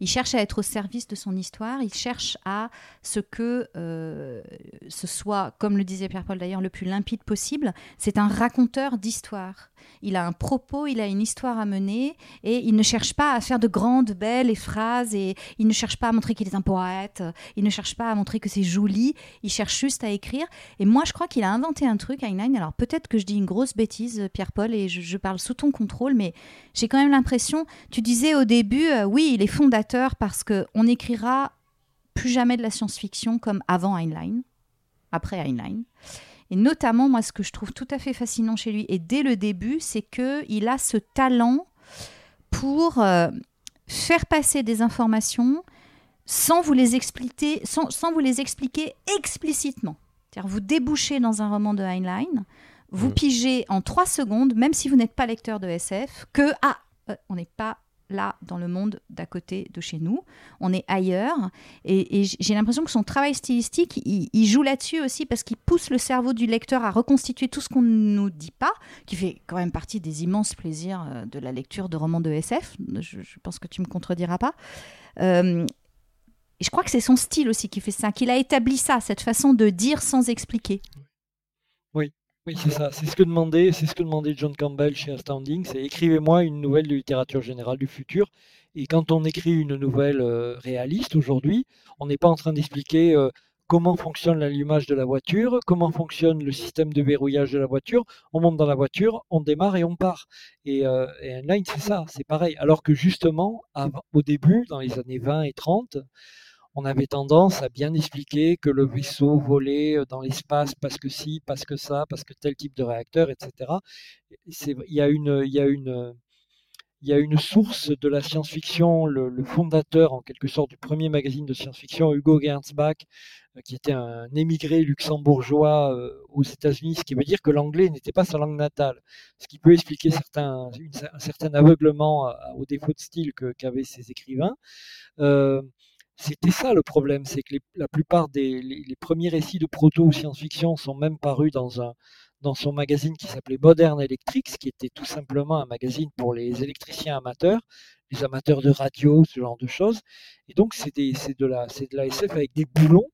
Il cherche à être au service de son histoire, il cherche à ce que euh, ce soit, comme le disait Pierre-Paul d'ailleurs, le plus limpide possible. C'est un raconteur d'histoire. Il a un propos, il a une histoire à mener, et il ne cherche pas à faire de grandes, belles phrases, et il ne cherche pas à montrer qu'il est un poète, il ne cherche pas à montrer que c'est joli, il cherche juste à écrire. Et moi, je crois qu'il a inventé un truc, Heinlein. Alors peut-être que je dis une grosse bêtise, Pierre-Paul, et je, parle sous ton contrôle, mais j'ai quand même l'impression, tu disais au début, euh, oui, il est fondateur parce qu'on n'écrira plus jamais de la science-fiction comme avant Heinlein, après Heinlein. Et notamment, moi, ce que je trouve tout à fait fascinant chez lui, et dès le début, c'est qu'il a ce talent pour euh, faire passer des informations sans vous les expliquer, sans, sans vous les expliquer explicitement. C'est-à-dire, vous débouchez dans un roman de Heinlein, vous Mm. pigez en trois secondes, même si vous n'êtes pas lecteur de SF, que ah, euh, on n'est pas là dans le monde d'à côté de chez nous, on est ailleurs. Et, j'ai l'impression que son travail stylistique, il, joue là-dessus aussi parce qu'il pousse le cerveau du lecteur à reconstituer tout ce qu'on ne nous dit pas, qui fait quand même partie des immenses plaisirs euh, de la lecture de romans de SF. Je, je pense que tu me contrediras pas. Euh, et je crois que c'est son style aussi qui fait ça, qu'il a établi ça, cette façon de dire sans expliquer. Oui, c'est ça. C'est ce que demandait, John Campbell chez Astounding, c'est écrivez-moi une nouvelle de littérature générale du futur. Et quand on écrit une nouvelle euh, réaliste aujourd'hui, on n'est pas en train d'expliquer euh, comment fonctionne l'allumage de la voiture, comment fonctionne le système de verrouillage de la voiture. On monte dans la voiture, on démarre et on part. Et, euh, et c'est ça, c'est pareil. Alors que justement, au début, dans les années 20 et 30, on avait tendance à bien expliquer que le vaisseau volait euh, dans l'espace parce que si, parce que ça, parce que tel type de réacteur, etc. Il y a une, source de la science-fiction, le, fondateur en quelque sorte du premier magazine de science-fiction, Hugo Gernsback, euh, qui était un émigré luxembourgeois euh, aux États-Unis, ce qui veut dire que l'anglais n'était pas sa langue natale, ce qui peut expliquer certains, un certain aveuglement au défaut de style qu'avaient ces écrivains. C'était ça le problème, c'est que la plupart des premiers récits de proto-science-fiction sont même parus dans un dans son magazine qui s'appelait Modern Electrics, qui était tout simplement un magazine pour les électriciens amateurs, les amateurs de radio, ce genre de choses. Et donc c'est de la de la SF avec des boulons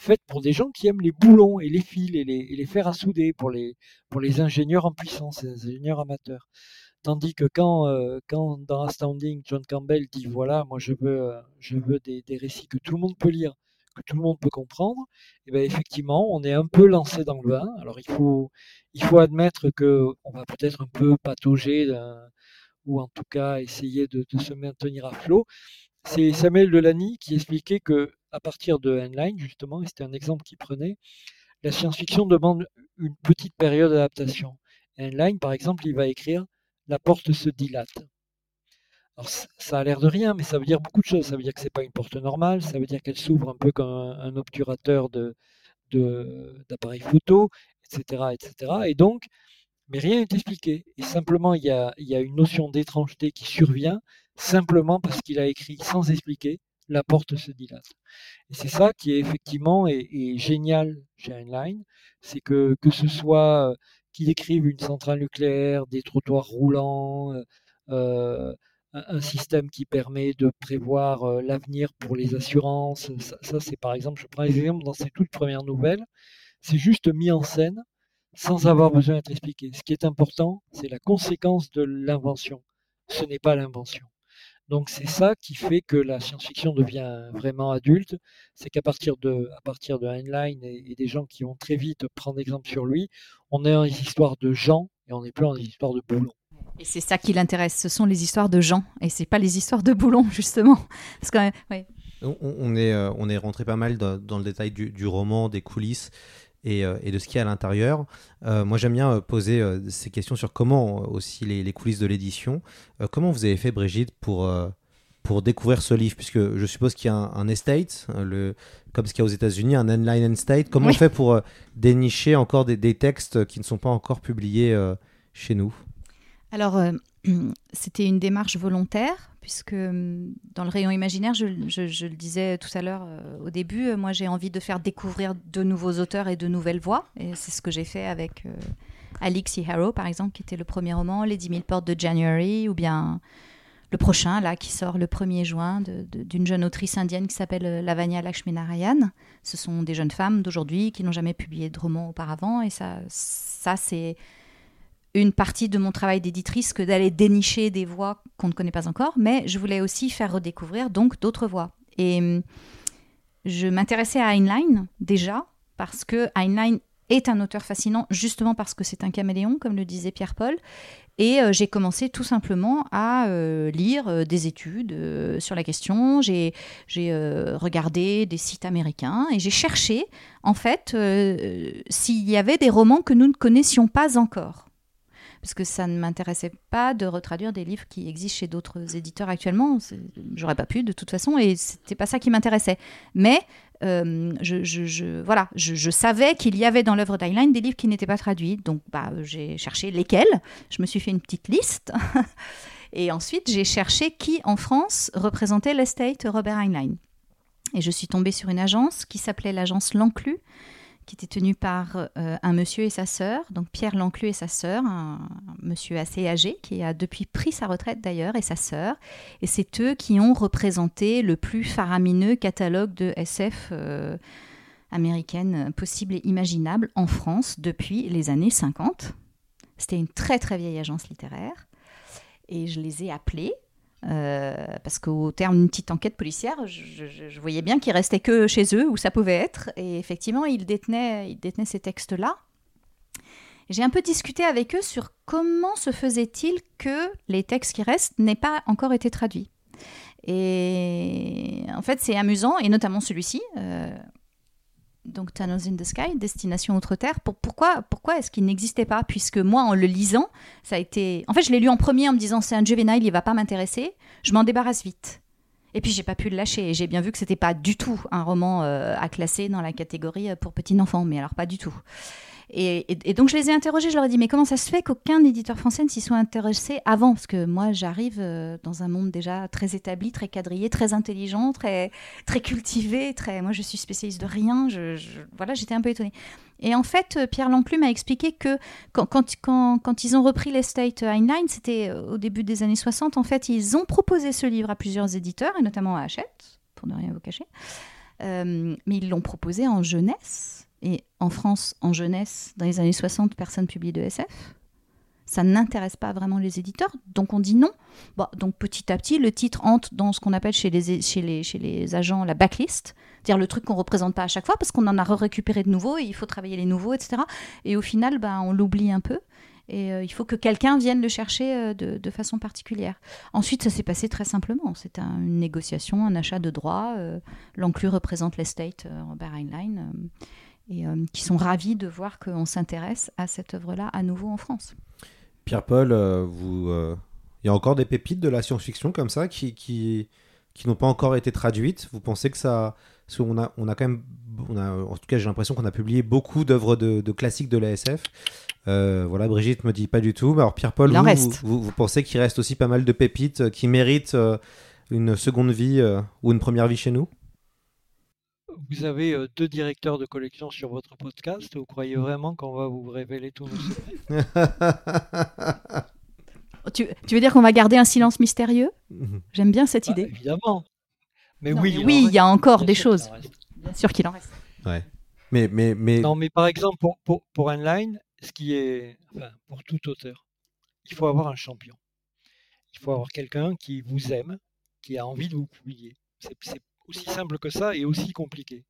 faite pour des gens qui aiment les boulons et les fils et les, les fers à souder pour les, pour les ingénieurs en puissance, les ingénieurs amateurs. Tandis que quand, euh, quand dans Astounding, John Campbell dit voilà, moi je veux, euh, je veux des, récits que tout le monde peut lire, que tout le monde peut comprendre, et bien effectivement, on est un peu lancé dans le vin. Alors il faut, il faut admettre que on va peut-être un peu patauger d'un- ou en tout cas essayer de, de se maintenir à flot. C'est Samuel Delany qui expliquait que à partir de Heinlein, justement, et c'était un exemple qu'il prenait, la science-fiction demande une petite période d'adaptation. Heinlein, par exemple, il va écrire La porte se dilate. Alors, ça a l'air de rien, mais ça veut dire beaucoup de choses. Ça veut dire que c'est pas une porte normale, ça veut dire qu'elle s'ouvre un peu comme un, obturateur de, de- d'appareil photo, etc., etc. Et donc, mais rien n'est expliqué. Et simplement, il y a, il y a une notion d'étrangeté qui survient, simplement parce qu'il a écrit sans expliquer, la porte se dilate. Et c'est ça qui est effectivement est, est génial chez Heinlein, c'est que que ce soit qu'il écrive une centrale nucléaire, des trottoirs roulants, euh, euh, un, système qui permet de prévoir euh, l'avenir pour les assurances. Ça, ça, c'est par exemple, je prends l'exemple dans ses toutes premières nouvelles, c'est juste mis en scène sans avoir besoin d'être expliqué. Ce qui est important, c'est la conséquence de l'invention. Ce n'est pas l'invention. Donc c'est ça qui fait que la science-fiction devient vraiment adulte, c'est qu'à partir de, à partir de Heinlein et, et des gens qui vont très vite prendre exemple sur lui, on est dans des histoires de gens et on n'est plus dans des histoires de boulons. Et c'est ça qui l'intéresse, ce sont les histoires de gens, et c'est pas les histoires de boulons, justement. Parce que, ouais. On, on est, euh, on est rentré pas mal dans, dans le détail du, du roman, des coulisses et, euh, et de ce qu'il y a à l'intérieur. Euh, moi, j'aime bien euh, poser ces questions sur comment aussi les, les coulisses de l'édition. Comment vous avez fait, Brigitte, pour, pour découvrir ce livre? Puisque je suppose qu'il y a un, un estate, le, comme ce qu'il y a aux États-Unis, un online estate. Comment Oui. on fait pour euh, dénicher encore des, des textes qui ne sont pas encore publiés euh, chez nous? Alors, euh, c'était une démarche volontaire, puisque euh, dans le rayon imaginaire, je, le disais tout à l'heure euh, au début, euh, moi j'ai envie de faire découvrir de nouveaux auteurs et de nouvelles voix. Et c'est ce que j'ai fait avec euh, E. Harrow, par exemple, qui était le premier roman, Les 10 000 portes de January, ou bien le prochain, là, qui sort le 1er juin, d'une jeune autrice indienne qui s'appelle Lavanya Lakshminarayan. Ce sont des jeunes femmes d'aujourd'hui qui n'ont jamais publié de roman auparavant, et ça, ça c'est une partie de mon travail d'éditrice que d'aller dénicher des voix qu'on ne connaît pas encore, mais je voulais aussi faire redécouvrir donc d'autres voix. Et hum, je m'intéressais à Heinlein déjà parce que Heinlein est un auteur fascinant justement parce que c'est un caméléon, comme le disait Pierre-Paul. Et euh, j'ai commencé tout simplement à euh, lire euh, des études sur la question. J'ai regardé des sites américains et j'ai cherché en fait s'il y avait des romans que nous ne connaissions pas encore parce que ça ne m'intéressait pas de retraduire des livres qui existent chez d'autres éditeurs actuellement. J'aurais pas pu de toute façon, et c'était pas ça qui m'intéressait. Mais euh, je, voilà, je savais qu'il y avait dans l'œuvre d'Highline des livres qui n'étaient pas traduits, donc bah, j'ai cherché lesquels. Je me suis fait une petite liste. Et ensuite, j'ai cherché qui en France représentait l'estate Robert Heinlein. Et je suis tombée sur une agence qui s'appelait l'agence L'Enclus, qui était tenue par euh, un monsieur et sa sœur, donc Pierre Lanclus et sa sœur, un, monsieur assez âgé qui a depuis pris sa retraite d'ailleurs, et sa sœur. Et c'est eux qui ont représenté le plus faramineux catalogue de SF euh, américaine possible et imaginable en France depuis les années 50. C'était une très très vieille agence littéraire. Et je les ai appelés euh, parce qu'au terme d'une petite enquête policière, je, voyais bien qu'ils restaient que chez eux, où ça pouvait être. Et effectivement, ils détenaient, ils détenaient ces textes-là. J'ai un peu discuté avec eux sur comment se faisait-il que les textes qui restent n'aient pas encore été traduits. Et en fait, c'est amusant, et notamment celui-ci. euh, donc Tunnels in the Sky, Destination Outre-Terre. Pour, pourquoi pourquoi est-ce qu'il n'existait pas? Puisque moi, en le lisant, ça a été... En fait, je l'ai lu en premier en me disant c'est un juvénile, il va pas m'intéresser. Je m'en débarrasse vite. Et puis j'ai pas pu le lâcher. J'ai bien vu que c'était pas du tout un roman euh, à classer dans la catégorie euh, pour petits enfants, mais alors pas du tout. Et, donc je les ai interrogés, je leur ai dit mais comment ça se fait qu'aucun éditeur français ne s'y soit intéressé avant? Parce que moi j'arrive euh, dans un monde déjà très établi, très quadrillé, très intelligent, très, très cultivé, moi je suis spécialiste de rien, voilà j'étais un peu étonnée. Et en fait euh, Pierre Lanclus m'a expliqué que quand, ils ont repris l'estate Heinlein, c'était euh, au début des années 60, en fait ils ont proposé ce livre à plusieurs éditeurs, et notamment à Hachette, pour ne rien vous cacher. Mais ils l'ont proposé en jeunesse. Et en France, en jeunesse, dans les années 60, personne publie de SF. Ça n'intéresse pas vraiment les éditeurs, donc on dit non. Donc petit à petit, le titre entre dans ce qu'on appelle chez les, agents la backlist, c'est-à-dire le truc qu'on ne représente pas à chaque fois parce qu'on en a récupéré de nouveaux et il faut travailler les nouveaux, etc. Et au final, ben, on l'oublie un peu. Et euh, il faut que quelqu'un vienne le chercher euh, de, façon particulière. Ensuite, ça s'est passé très simplement. C'est un, une négociation, un achat de droits. Euh, L'enclus représente l'estate Robert Heinlein. Et qui sont ravis de voir qu'on s'intéresse à cette œuvre-là à nouveau en France. Pierre-Paul, vous, il y a encore des pépites de la science-fiction comme ça qui, qui, qui n'ont pas encore été traduites? Vous pensez que ça, on a, on a quand même, on a, en tout cas, j'ai l'impression qu'on a publié beaucoup d'œuvres de, de, classiques de la SF. Euh, voilà, Brigitte me dit pas du tout. Mais alors Pierre-Paul, vous, vous, vous, vous, pensez qu'il reste aussi pas mal de pépites qui méritent euh, une seconde vie euh, ou une première vie chez nous? Vous avez euh, deux directeurs de collection sur votre podcast. Vous croyez vraiment qu'on va vous révéler tous nos secrets? Tu, tu, veux dire qu'on va garder un silence mystérieux? J'aime bien cette bah, idée. Évidemment. Mais non, oui, mais oui, il y a encore Bien des choses. Bien sûr qu'il en reste. Ouais. Mais, mais, mais... Non, mais par exemple, pour, pour, pour ce qui est, enfin, pour tout auteur, il faut avoir un champion. Il faut avoir quelqu'un qui vous aime, qui a envie de vous publier. C'est c'est aussi simple que ça et aussi compliqué.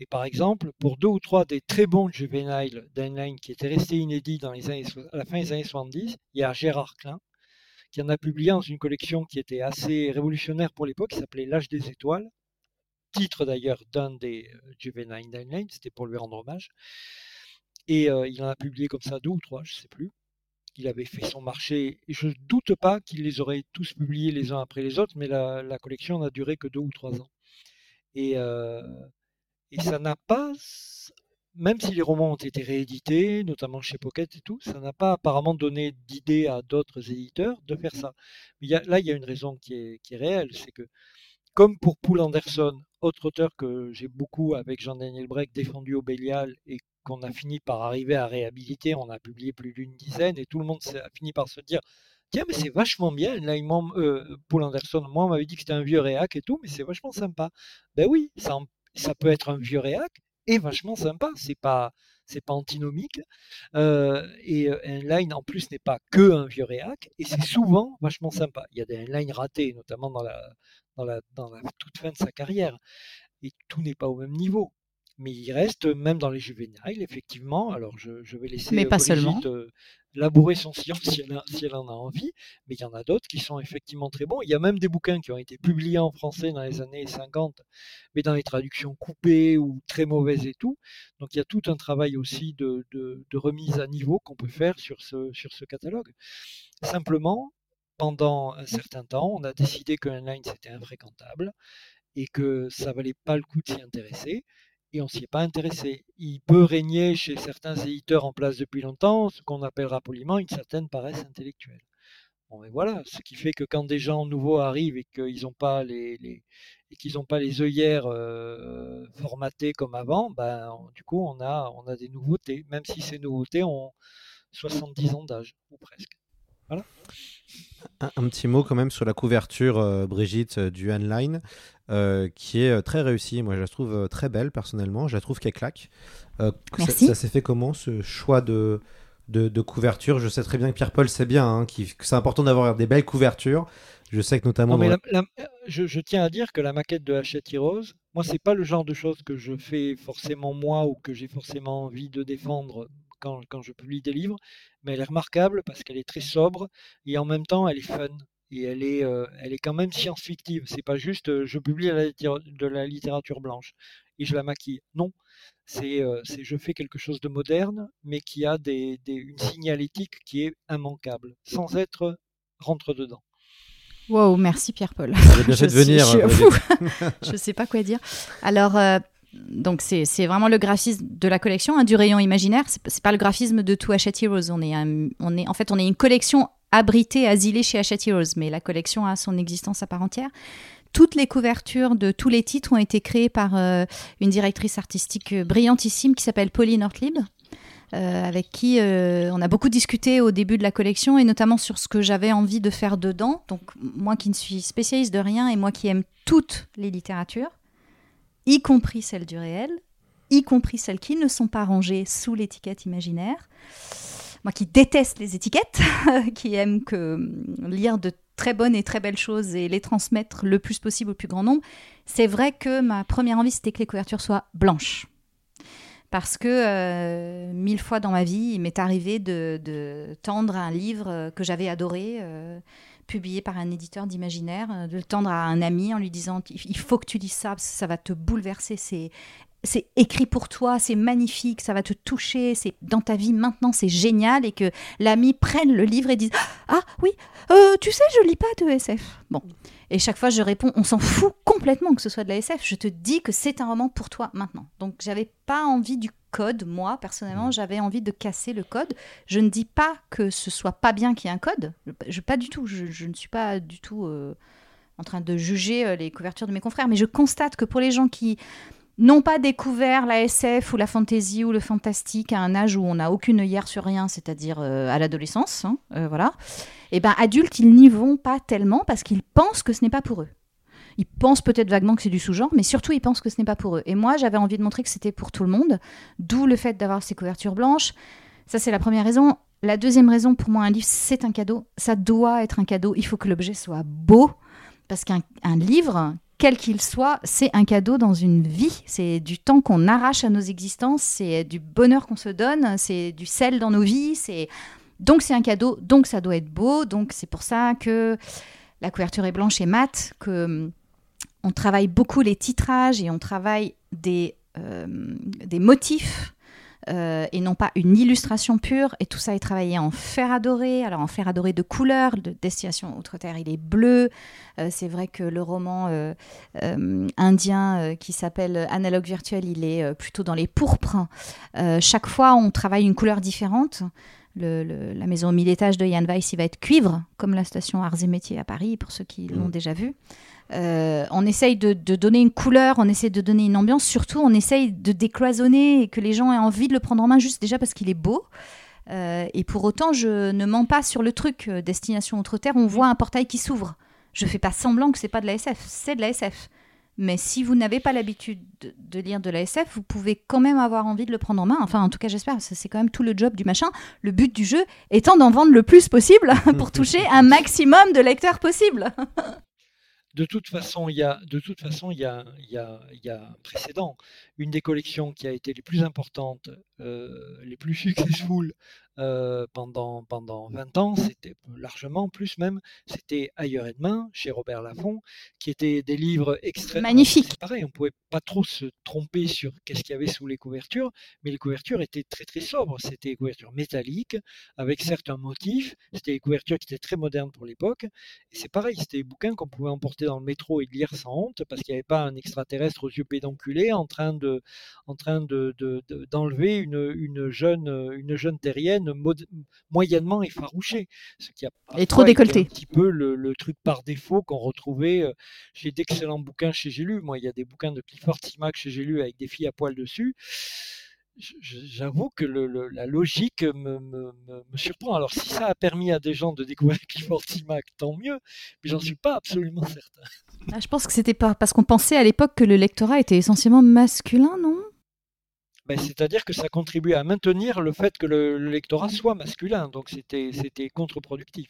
Et par exemple, pour deux ou trois des très bons juvéniles d'Heinlein qui étaient restés inédits dans les années, à la fin des années 70, il y a Gérard Klein qui en a publié dans une collection qui était assez révolutionnaire pour l'époque, qui s'appelait L'âge des étoiles, titre d'ailleurs d'un des euh, juvéniles d'Heinlein, c'était pour lui rendre hommage. Et euh, il en a publié comme ça deux ou trois, je ne sais plus. Il avait fait son marché, et je ne doute pas qu'il les aurait tous publiés les uns après les autres, mais la collection n'a duré que deux ou trois ans. Et, et ça n'a pas, même si les romans ont été réédités, notamment chez Pocket et tout, ça n'a pas apparemment donné d'idée à d'autres éditeurs de faire ça. Mais il y a- là, il y a une raison qui est, qui est réelle, c'est que comme pour Poul Anderson, autre auteur que j'ai beaucoup avec Jean-Daniel Breck défendu au Bélial et qu'on a fini par arriver à réhabiliter, on a publié plus d'une dizaine et tout le monde a fini par se dire tiens mais c'est vachement bien là il euh, Poul Anderson moi on m'avait dit que c'était un vieux réac et tout mais c'est vachement sympa ben oui ça, peut être un vieux réac et vachement sympa c'est pas c'est pas antinomique Euh, et euh, un line en plus n'est pas que un vieux réac et c'est souvent vachement sympa il y a des lines ratés notamment dans la dans la, dans la toute fin de sa carrière. Et tout n'est pas au même niveau. Mais il reste, même dans les juvéniles, effectivement. Alors, je, je vais laisser Mais pas Brigitte seulement. euh, labourer son sillon si elle, en a envie. Mais il y en a d'autres qui sont effectivement très bons. Il y a même des bouquins qui ont été publiés en français dans les années 50, mais dans les traductions coupées ou très mauvaises et tout. Donc, il y a tout un travail aussi de, remise à niveau qu'on peut faire sur ce, catalogue. Simplement, pendant un certain temps, on a décidé que Heinlein c'était infréquentable et que ça valait pas le coup de s'y intéresser. Et on s'y est pas intéressé. Il peut régner chez certains éditeurs en place depuis longtemps ce qu'on appellera poliment une certaine paresse intellectuelle. Bon, mais voilà, ce qui fait que quand des gens nouveaux arrivent et qu'ils n'ont pas les, qu'ils n'ont pas les œillères euh, formatées comme avant, ben du coup on a on a des nouveautés, même si ces nouveautés ont 70 ans d'âge ou presque. Voilà. Un, petit mot quand même sur la couverture, euh, Brigitte, euh, du Line, euh, qui est euh, très réussie. Moi, je la trouve euh, très belle, personnellement. Je la trouve qu'elle claque. Euh, ça- Merci. Ça, s'est fait comment, ce choix de, de, de couverture? Je sais très bien que Pierre-Paul sait bien hein, que c'est important d'avoir des belles couvertures. Je sais que notamment... Non, mais dans- la- la- je, je tiens à dire que la maquette de Hachette Heroes, moi, c'est pas le genre de choses que je fais forcément moi ou que j'ai forcément envie de défendre quand, quand je publie des livres, mais elle est remarquable parce qu'elle est très sobre et en même temps, elle est fun. Et elle est, euh, elle est quand même science-fictive. C'est pas juste euh, je publie de la littérature blanche et je la maquille. Non, c'est euh, je fais quelque chose de moderne, mais qui a des, des- une signalétique qui est immanquable, sans être rentre dedans. Wow, merci Pierre-Paul. avez bien fait de Je suis- venir, Je, fou. je sais pas quoi dire. Alors, euh, donc c'est c'est vraiment le graphisme de la collection, hein, du rayon imaginaire. C'est c'est pas le graphisme de tout Hachette Heroes. On est, un- on est, en fait, on est une collection abritée, asilée chez Hachette Heroes, mais la collection a son existence à part entière. Toutes les couvertures de tous les titres ont été créées par euh, une directrice artistique euh, brillantissime qui s'appelle Pauline Ortlib. euh, avec qui euh, on a beaucoup discuté au début de la collection et notamment sur ce que j'avais envie de faire dedans. Donc moi qui ne suis spécialiste de rien et moi qui aime toutes les littératures, y compris celles du réel, y compris celles qui ne sont pas rangées sous l'étiquette imaginaire. Qui déteste les étiquettes, qui aime hum, lire de très bonnes et très belles choses et les transmettre le plus possible au plus grand nombre, c'est vrai que ma première envie, c'était que les couvertures soient blanches. Parce que euh, mille fois dans ma vie, il m'est arrivé de, tendre un livre euh, que j'avais adoré, euh, publié par un éditeur d'imaginaire, de le tendre à un ami en lui disant il faut que tu lises ça, ça va te bouleverser, c'est c'est écrit pour toi, c'est magnifique, ça va te toucher, c'est dans ta vie maintenant, c'est génial, et que l'ami prenne le livre et dise ah oui, euh, tu sais, je lis pas de SF. Bon, et chaque fois je réponds on s'en fout complètement que ce soit de la SF. Je te dis que c'est un roman pour toi maintenant. Donc j'avais pas envie du code, moi personnellement, j'avais envie de casser le code. Je ne dis pas que ce soit pas bien qu'il y ait un code, je, pas du tout, je, je ne suis pas du tout euh, en train de juger euh, les couvertures de mes confrères, mais je constate que pour les gens qui n'ont pas découvert la SF ou la fantasy ou le fantastique à un âge où on n'a aucune œillère sur rien, c'est-à-dire euh, à l'adolescence, hein, euh, voilà. Et ben adultes, ils n'y vont pas tellement parce qu'ils pensent que ce n'est pas pour eux. Ils pensent peut-être vaguement que c'est du sous-genre, mais surtout ils pensent que ce n'est pas pour eux. Et moi, j'avais envie de montrer que c'était pour tout le monde, d'où le fait d'avoir ces couvertures blanches. Ça, c'est la première raison. La deuxième raison, pour moi, un livre, c'est un cadeau. Ça doit être un cadeau. Il faut que l'objet soit beau, parce qu'un un livre, quel qu'il soit, c'est un cadeau dans une vie. C'est du temps qu'on arrache à nos existences, c'est du bonheur qu'on se donne, c'est du sel dans nos vies. Donc c'est un cadeau, donc ça doit être beau. Donc c'est pour ça que la couverture est blanche et mate, que on travaille beaucoup les titrages et on travaille des euh, des motifs euh, et non pas une illustration pure. Et tout ça est travaillé en fer adoré. Alors en fer adoré de couleur, de Destination Outre-Terre, il est bleu. Euh, c'est vrai que le roman euh, indien qui s'appelle Analogue virtuel, il est plutôt dans les pourpres. Chaque fois, on travaille une couleur différente. Le- le- la maison aux mille étages de Yann Weiss, il va être cuivre, comme la station Arts et Métiers à Paris, pour ceux qui l'ont déjà vu. Euh, on essaye de, de donner une couleur, on essaye de donner une ambiance. Surtout, on essaye de décloisonner et que les gens aient envie de le prendre en main juste déjà parce qu'il est beau. Euh, et pour autant, je ne mens pas sur le truc. Euh, Destination Outre-Terre, on voit un portail qui s'ouvre. Je fais pas semblant que c'est pas de la SF, c'est de la SF. Mais si vous n'avez pas l'habitude de, lire de la SF, vous pouvez quand même avoir envie de le prendre en main. Enfin, en tout cas, j'espère. C'est quand même tout le job du machin. Le but du jeu étant d'en vendre le plus possible pour toucher un maximum de lecteurs possible. De toute façon, il y a, de toute façon, il y a, y a, y a un précédent. Une des collections qui a été les plus importantes, euh, les plus successful euh, pendant, pendant 20 ans, c'était largement plus même, c'était Ailleurs et Demain, chez Robert Laffont, qui étaient des livres extrêmement... Magnifique. C'est pareil, on pouvait pas trop se tromper sur qu'est-ce qu'il y avait sous les couvertures, mais les couvertures étaient très très sobres. C'était des couvertures métalliques, avec certains motifs, c'était des couvertures qui étaient très modernes pour l'époque, et c'est pareil, c'était des bouquins qu'on pouvait emporter dans le métro et lire sans honte, parce qu'il n'y avait pas un extraterrestre aux yeux pédonculés en train de, en train de, de- de- d'enlever une, une jeune, une jeune terrienne mod- moyennement effarouchée. Ce qui a Et trop décolletée. Un petit peu le, le truc par défaut qu'on retrouvait euh, chez d'excellents bouquins chez J'ai lu. Moi, il y a des bouquins de Clifford Simac chez J'ai lu avec des filles à poil dessus. J'avoue que le- le- la logique me, me- me- me surprend. Alors, si ça a permis à des gens de découvrir Clifford Simac, tant mieux, mais j'en suis pas absolument certain. Ah, je pense que c'était pas parce qu'on pensait à l'époque que le lectorat était essentiellement masculin, non? Ben, C'est-à-dire que ça contribue à maintenir le fait que le, le lectorat soit masculin. Donc, c'était contre-productif,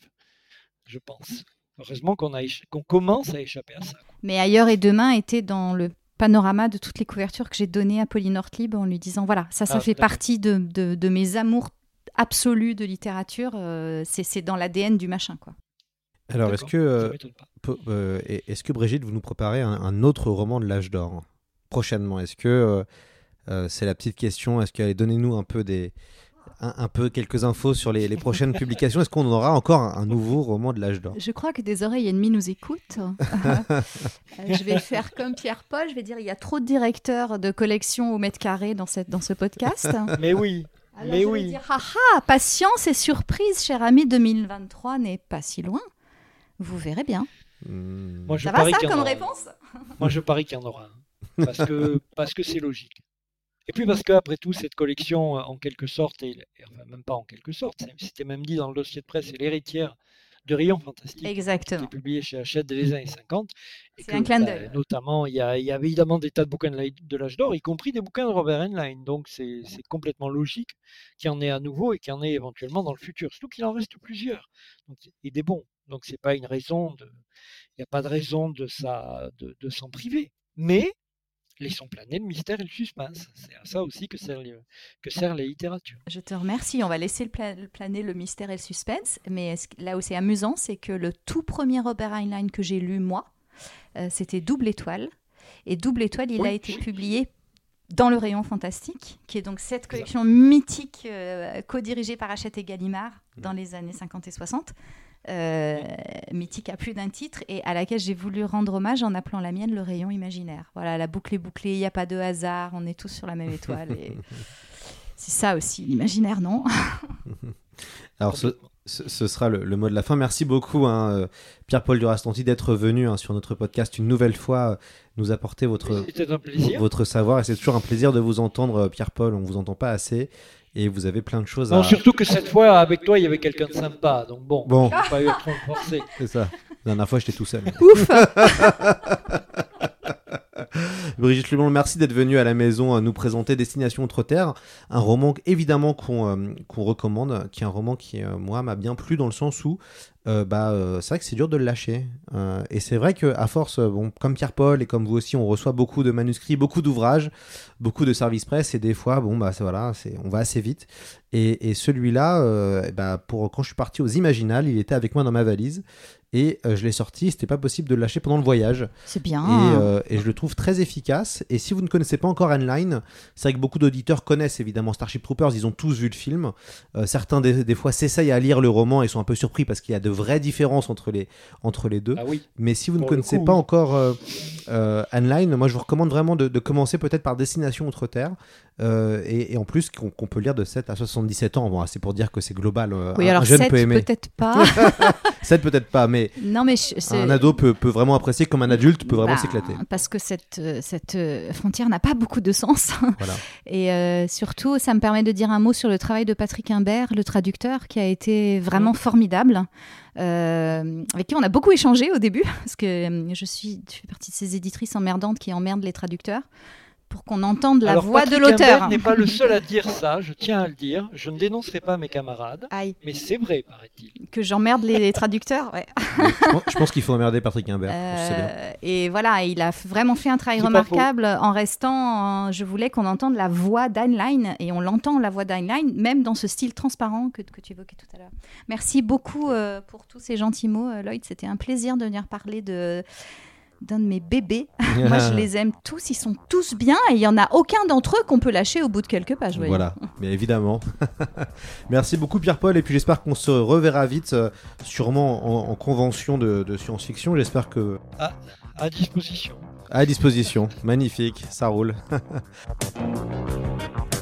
je pense. Heureusement qu'on qu'on commence à échapper à ça. Mais ailleurs et demain était dans le panorama de toutes les couvertures que j'ai données à Pauline Ortlieb en lui disant voilà, ça, ça Ah, fait partie de, de- de mes amours absolus de littérature. euh, c'est c'est dans l'ADN du machin, quoi. Alors, est-ce que, euh, euh, est-ce que Brigitte, vous nous préparez un, un autre roman de l'âge d'or prochainement? Est-ce que euh, c'est la petite question? Est-ce que donnez-nous un peu des un, un peu quelques infos sur les, les prochaines publications Est-ce qu'on aura encore un, un nouveau roman de l'âge d'or? Je crois que des oreilles ennemies nous écoutent. Euh, je vais faire comme Pierre-Paul, je vais dire il y a trop de directeurs de collection au mètre carré dans, cette, dans ce podcast. Mais oui, Alors mais je vais oui. dire, haha, patience et surprise, cher ami, 2023 n'est pas si loin. Vous verrez bien. Hmm. Moi, je Ça va ça comme aura réponse? Moi, je parie qu'il y en aura un. Parce que parce que c'est logique. Et puis parce qu'après tout, cette collection, en quelque sorte, et enfin, même pas en quelque sorte, c'est- c'était même dit dans le dossier de presse, est l'héritière de Rayon Fantastique. Exactement. Qui est publié chez Hachette dès les années 50. C'est un clin bah, d'œil. Notamment, il y, a, il y avait évidemment des tas de bouquins de l'âge- d'or, y compris des bouquins de Robert Heinlein. Donc c'est c'est complètement logique qu'il y en ait à nouveau et qu'il y en ait éventuellement dans le futur. Surtout qu'il en reste plusieurs. Donc, et des bons. Donc c'est pas une raison de. Il n'y a pas de raison de, ça, de, de s'en priver. Mais laissons planer le mystère et le suspense. C'est à ça aussi que sert, les- que sert la littérature. Je te remercie. On va laisser le pla- le planer le mystère et le suspense. Mais là où c'est amusant, c'est que le tout premier Robert Heinlein que j'ai lu, moi, euh, c'était Double Étoile. Et Double Étoile, il Oui, a été publié dans le rayon fantastique, qui est donc cette collection mythique euh, co-dirigée par Hachette et Gallimard dans les années 50 et 60. Euh, mythique à plus d'un titre et à laquelle j'ai voulu rendre hommage en appelant la mienne le rayon imaginaire. Voilà, la boucle est bouclée, il n'y a pas de hasard, on est tous sur la même étoile. et C'est ça aussi, l'imaginaire, non? Alors, ce, sera le, le mot de la fin. Merci beaucoup, hein, euh, Pierre-Paul Durastanti, d'être venu hein, sur notre podcast une nouvelle fois, euh, nous apporter votre, votre savoir. Et c'est toujours un plaisir de vous entendre, Pierre-Paul. On vous entend pas assez. Et vous avez plein de choses Non, à. surtout que cette fois, avec toi, il y avait quelqu'un de sympa. Donc bon, Bon. j'ai pas eu à trop me forcer. C'est ça. La dernière fois, j'étais tout seul. Ouf Brigitte Leblanc, merci d'être venue à la maison nous présenter Destination Outre-Terre, un roman évidemment qu'on euh, qu'on recommande, qui est un roman qui, euh, moi, m'a bien plu dans le sens où euh, bah, euh, c'est vrai que c'est dur de le lâcher. Euh, et c'est vrai qu'à force, euh, bon, comme Pierre-Paul et comme vous aussi, on reçoit beaucoup de manuscrits, beaucoup d'ouvrages, beaucoup de services presse, et des fois, bon, bah, voilà, on va assez vite. Et, et celui-là, eh bah, pour, quand je suis parti aux Imaginales, il était avec moi dans ma valise. Et euh, je l'ai sorti, c'était pas possible de le lâcher pendant le voyage. C'est bien. Et, euh, et je le trouve très efficace. Et si vous ne connaissez pas encore Heinlein, c'est vrai que beaucoup d'auditeurs connaissent évidemment Starship Troopers, ils ont tous vu le film. Euh, certains des, des fois s'essayent à lire le roman et sont un peu surpris parce qu'il y a de vraies différences entre les, entre les deux. Ah oui. Mais si vous ne Pour connaissez coup, pas oui. encore euh, euh, Heinlein, moi je vous recommande vraiment de, de commencer peut-être par Destination Outre-Terre. Euh, et, et en plus qu'on peut lire de 7 à 77 ans. Bon, c'est pour dire que c'est global. euh, Oui, un, alors un jeune 7, peut aimer. peut-être pas. 7 peut-être pas, mais non, mais je- c'est- un ado peut, peut vraiment apprécier comme un adulte peut vraiment Bah, s'éclater. Parce que cette, euh, cette euh, frontière n'a pas beaucoup de sens. Voilà. Et euh, surtout, ça me permet de dire un mot sur le travail de Patrick Imbert, le traducteur, qui a été vraiment formidable. euh, avec qui on a beaucoup échangé au début, parce que je, suis, je fais partie de ces éditrices emmerdantes qui emmerdent les traducteurs, pour qu'on entende la Alors, voix Patrick de l'auteur. N'est pas le seul à dire ça, je tiens à le dire. Je ne dénoncerai pas mes camarades, Aïe, mais c'est vrai, paraît-il. que j'emmerde les, les traducteurs, ouais. je, pense, qu'il faut emmerder Patrick Imbert. Euh, et voilà, il a vraiment fait un travail remarquable en restant. en- je voulais qu'on entende la voix d'Heinlein et on l'entend la voix d'Heinlein, même dans ce style transparent que, que tu évoquais tout à l'heure. Merci beaucoup euh, pour tous ces gentils mots, euh, Lloyd. C'était un plaisir de venir parler de d'un de mes bébés. Moi, je les aime tous, ils sont tous bien et il y en a aucun d'entre eux qu'on peut lâcher au bout de quelques pages. voyez. Voilà, mais évidemment. Merci beaucoup Pierre-Paul et puis j'espère qu'on se reverra vite, euh, sûrement en, en convention de, de science-fiction. J'espère que À, à disposition. à disposition. Magnifique, ça roule.